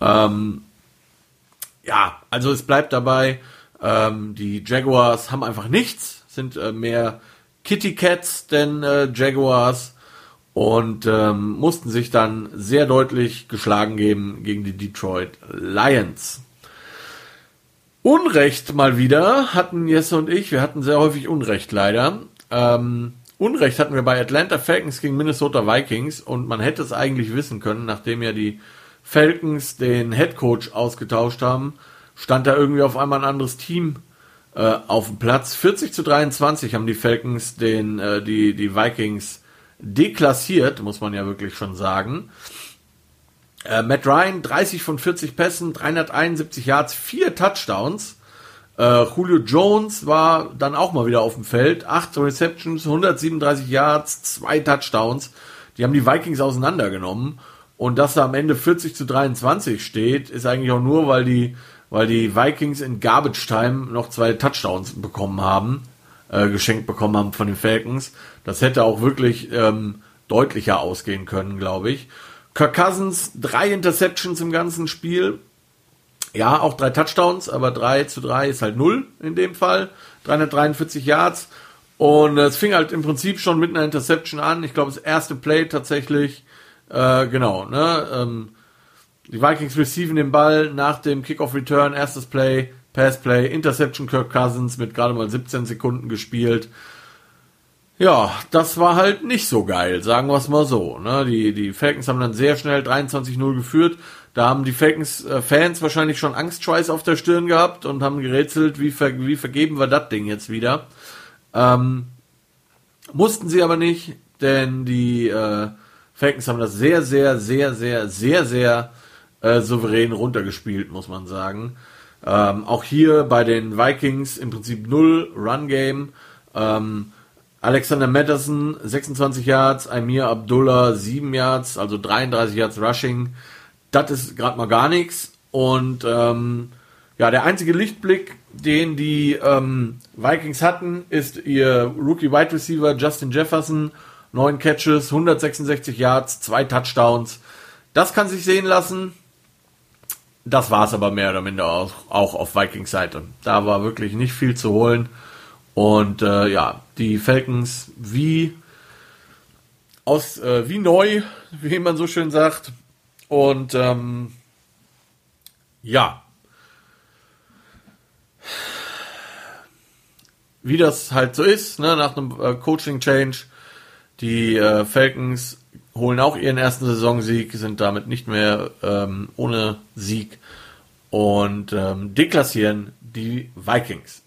Ähm, ja, also es bleibt dabei, ähm, die Jaguars haben einfach nichts, sind äh, mehr Kitty Cats denn äh, Jaguars und ähm, mussten sich dann sehr deutlich geschlagen geben gegen die Detroit Lions. Unrecht mal wieder hatten Jesse und ich, wir hatten sehr häufig Unrecht leider. Ähm, Unrecht hatten wir bei Atlanta Falcons gegen Minnesota Vikings und man hätte es eigentlich wissen können, nachdem ja die Falcons den Head Coach ausgetauscht haben, stand da irgendwie auf einmal ein anderes Team äh, auf dem Platz. 40 zu 23 haben die Falcons den, äh, die, die Vikings deklassiert, muss man ja wirklich schon sagen. Äh, Matt Ryan, 30 von 40 Pässen, 371 Yards, 4 Touchdowns. Äh, Julio Jones war dann auch mal wieder auf dem Feld, 8 Receptions, 137 Yards, 2 Touchdowns. Die haben die Vikings auseinandergenommen. Und dass da am Ende 40 zu 23 steht, ist eigentlich auch nur, weil die, weil die Vikings in Garbage Time noch zwei Touchdowns bekommen haben äh, geschenkt bekommen haben von den Falcons. Das hätte auch wirklich ähm, deutlicher ausgehen können, glaube ich. Kirk Cousins, drei Interceptions im ganzen Spiel. Ja, auch drei Touchdowns, aber drei zu drei ist halt null in dem Fall. 343 Yards. Und es fing halt im Prinzip schon mit einer Interception an. Ich glaube, das erste Play tatsächlich, äh, genau, ne, ähm, die Vikings receiven den Ball nach dem Kickoff Return, erstes Play, Passplay, Interception Kirk Cousins mit gerade mal 17 Sekunden gespielt. Ja, das war halt nicht so geil, sagen wir es mal so. Ne? Die, die Falcons haben dann sehr schnell 23-0 geführt. Da haben die Falcons-Fans äh, wahrscheinlich schon Angstschweiß auf der Stirn gehabt und haben gerätselt, wie, ver wie vergeben wir das Ding jetzt wieder. Ähm, Mussten sie aber nicht, denn die äh, Falcons haben das sehr, sehr, sehr, sehr, sehr, sehr äh, souverän runtergespielt, muss man sagen. Ähm, auch hier bei den Vikings im Prinzip null Run-Game. Ähm, Alexander Madison 26 Yards, Amir Abdullah 7 Yards, also 33 Yards Rushing. Das ist gerade mal gar nichts. Und ähm, ja, der einzige Lichtblick, den die ähm, Vikings hatten, ist ihr Rookie Wide Receiver Justin Jefferson. Neun Catches, 166 Yards, zwei Touchdowns. Das kann sich sehen lassen. Das war es aber mehr oder minder auch, auch auf Vikings Seite. Da war wirklich nicht viel zu holen. Und äh, ja, die Falcons wie aus äh, wie neu, wie man so schön sagt. Und ähm, ja, wie das halt so ist, ne, nach einem äh, Coaching-Change. Die äh, Falcons holen auch ihren ersten Saisonsieg, sind damit nicht mehr ähm, ohne Sieg und ähm, deklassieren die Vikings.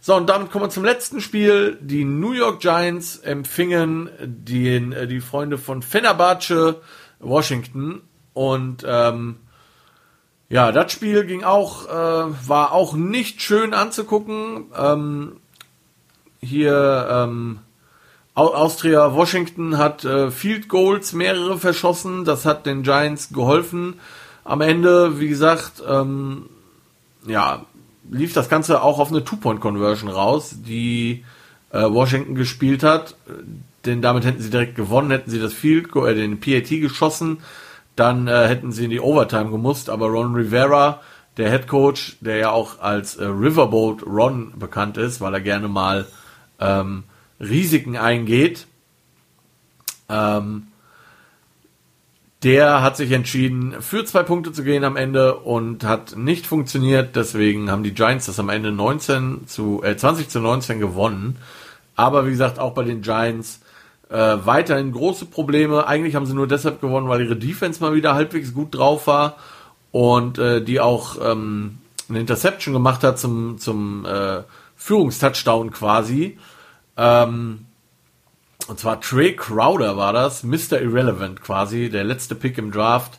So, und damit kommen wir zum letzten Spiel. Die New York Giants empfingen den, äh, die Freunde von Fenerbahce Washington und ähm, ja, das Spiel ging auch, äh, war auch nicht schön anzugucken. Ähm, hier ähm, Austria Washington hat äh, Field Goals mehrere verschossen. Das hat den Giants geholfen. Am Ende, wie gesagt, ähm, ja, lief das Ganze auch auf eine Two-Point-Conversion raus, die äh, Washington gespielt hat. Denn damit hätten sie direkt gewonnen, hätten sie das Field Goal, äh, den PAT geschossen, dann äh, hätten sie in die Overtime gemusst. Aber Ron Rivera, der Head Coach, der ja auch als äh, Riverboat Ron bekannt ist, weil er gerne mal ähm, Risiken eingeht. Ähm, der hat sich entschieden, für zwei Punkte zu gehen am Ende und hat nicht funktioniert. Deswegen haben die Giants das am Ende 19 zu, äh, 20 zu 19 gewonnen. Aber wie gesagt, auch bei den Giants äh, weiterhin große Probleme. Eigentlich haben sie nur deshalb gewonnen, weil ihre Defense mal wieder halbwegs gut drauf war und äh, die auch ähm, eine Interception gemacht hat zum, zum äh, Führungstouchdown quasi. Ähm, und zwar Trey Crowder war das, Mr. Irrelevant quasi, der letzte Pick im Draft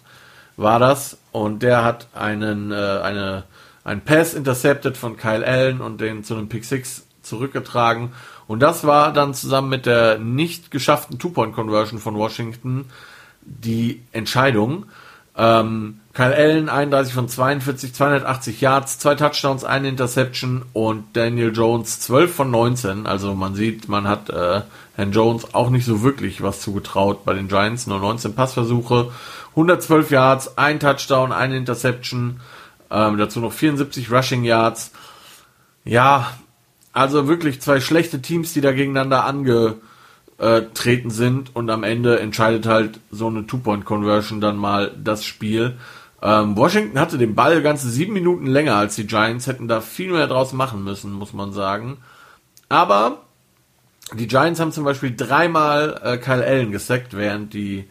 war das. Und der hat einen, äh, eine, einen Pass intercepted von Kyle Allen und den zu einem Pick 6 zurückgetragen. Und das war dann zusammen mit der nicht geschafften Two-Point-Conversion von Washington die Entscheidung. Ähm, Kyle Allen 31 von 42, 280 Yards, zwei Touchdowns, eine Interception und Daniel Jones 12 von 19. Also man sieht, man hat äh, Herrn Jones auch nicht so wirklich was zugetraut bei den Giants. Nur 19 Passversuche, 112 Yards, ein Touchdown, eine Interception, ähm, dazu noch 74 Rushing Yards. Ja, also wirklich zwei schlechte Teams, die da gegeneinander angetreten sind und am Ende entscheidet halt so eine Two-Point-Conversion dann mal das Spiel. Ähm, Washington hatte den Ball ganze sieben Minuten länger als die Giants, hätten da viel mehr draus machen müssen, muss man sagen. Aber die Giants haben zum Beispiel dreimal äh, Kyle Allen gesackt, während die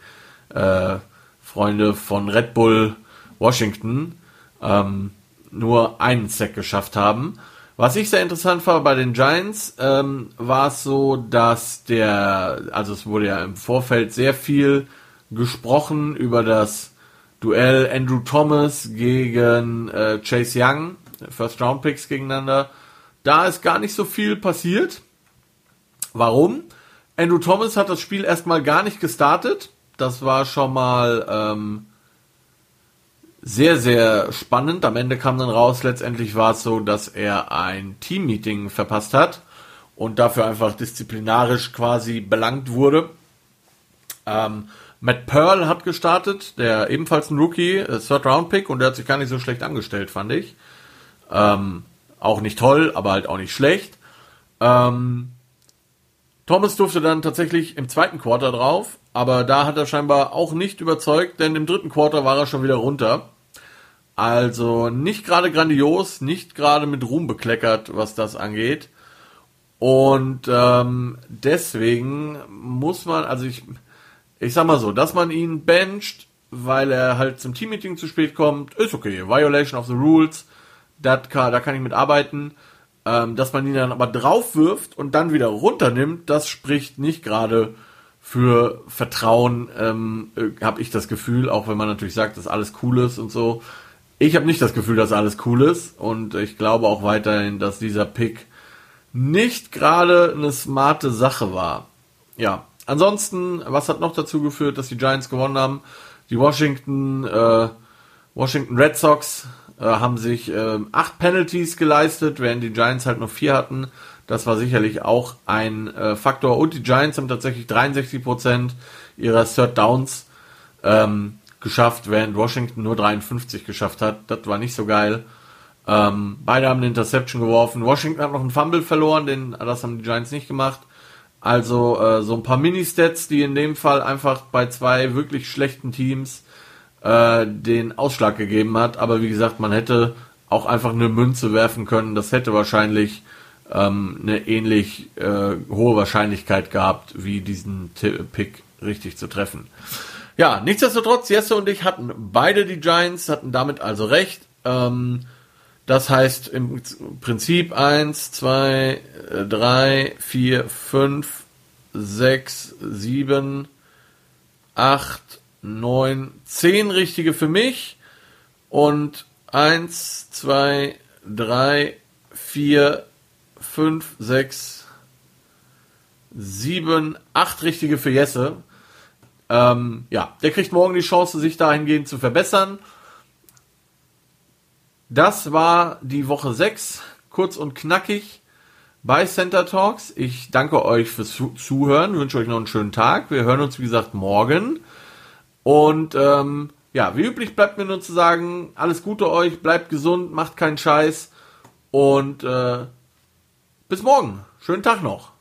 äh, Freunde von Red Bull Washington ähm, nur einen Sack geschafft haben. Was ich sehr interessant war bei den Giants, ähm, war es so, dass der, also es wurde ja im Vorfeld sehr viel gesprochen über das Duell Andrew Thomas gegen äh, Chase Young, First Round Picks gegeneinander. Da ist gar nicht so viel passiert. Warum? Andrew Thomas hat das Spiel erstmal gar nicht gestartet. Das war schon mal ähm, sehr, sehr spannend. Am Ende kam dann raus, letztendlich war es so, dass er ein Teammeeting verpasst hat und dafür einfach disziplinarisch quasi belangt wurde. Ähm, Matt Pearl hat gestartet, der ebenfalls ein Rookie, äh, Third Round Pick und der hat sich gar nicht so schlecht angestellt, fand ich. Ähm, auch nicht toll, aber halt auch nicht schlecht. Ähm, Thomas durfte dann tatsächlich im zweiten Quarter drauf, aber da hat er scheinbar auch nicht überzeugt, denn im dritten Quarter war er schon wieder runter. Also nicht gerade grandios, nicht gerade mit Ruhm bekleckert, was das angeht. Und ähm, deswegen muss man, also ich, ich sag mal so, dass man ihn bencht, weil er halt zum Teammeeting zu spät kommt, ist okay. Violation of the Rules, dat kann, da kann ich mit arbeiten. Ähm, dass man ihn dann aber drauf wirft und dann wieder runternimmt, das spricht nicht gerade für Vertrauen, ähm, äh, habe ich das Gefühl, auch wenn man natürlich sagt, dass alles cool ist und so. Ich habe nicht das Gefühl, dass alles cool ist und ich glaube auch weiterhin, dass dieser Pick nicht gerade eine smarte Sache war. Ja, ansonsten, was hat noch dazu geführt, dass die Giants gewonnen haben? Die Washington, äh, Washington Red Sox äh, haben sich äh, acht Penalties geleistet, während die Giants halt nur vier hatten. Das war sicherlich auch ein äh, Faktor. Und die Giants haben tatsächlich 63 Prozent ihrer Third Downs ähm, geschafft, während Washington nur 53 geschafft hat. Das war nicht so geil. Ähm, beide haben eine Interception geworfen. Washington hat noch einen Fumble verloren, den, das haben die Giants nicht gemacht. Also äh, so ein paar Mini-Stats, die in dem Fall einfach bei zwei wirklich schlechten Teams äh, den Ausschlag gegeben hat. Aber wie gesagt, man hätte auch einfach eine Münze werfen können. Das hätte wahrscheinlich ähm, eine ähnlich äh, hohe Wahrscheinlichkeit gehabt, wie diesen Pick richtig zu treffen. Ja, nichtsdestotrotz, Jesse und ich hatten beide die Giants, hatten damit also recht. Ähm, das heißt im Prinzip eins, zwei, drei, vier, fünf, sechs, sieben, acht, neun, zehn richtige für mich und eins, zwei, drei, vier, fünf, sechs, sieben, acht richtige für Jesse. Ähm, ja, der kriegt morgen die Chance, sich dahingehend zu verbessern. Das war die Woche 6, kurz und knackig bei Center Talks. Ich danke euch fürs Zuhören, wünsche euch noch einen schönen Tag. Wir hören uns, wie gesagt, morgen. Und ähm, ja, wie üblich bleibt mir nur zu sagen, alles Gute euch, bleibt gesund, macht keinen Scheiß und äh, bis morgen. Schönen Tag noch.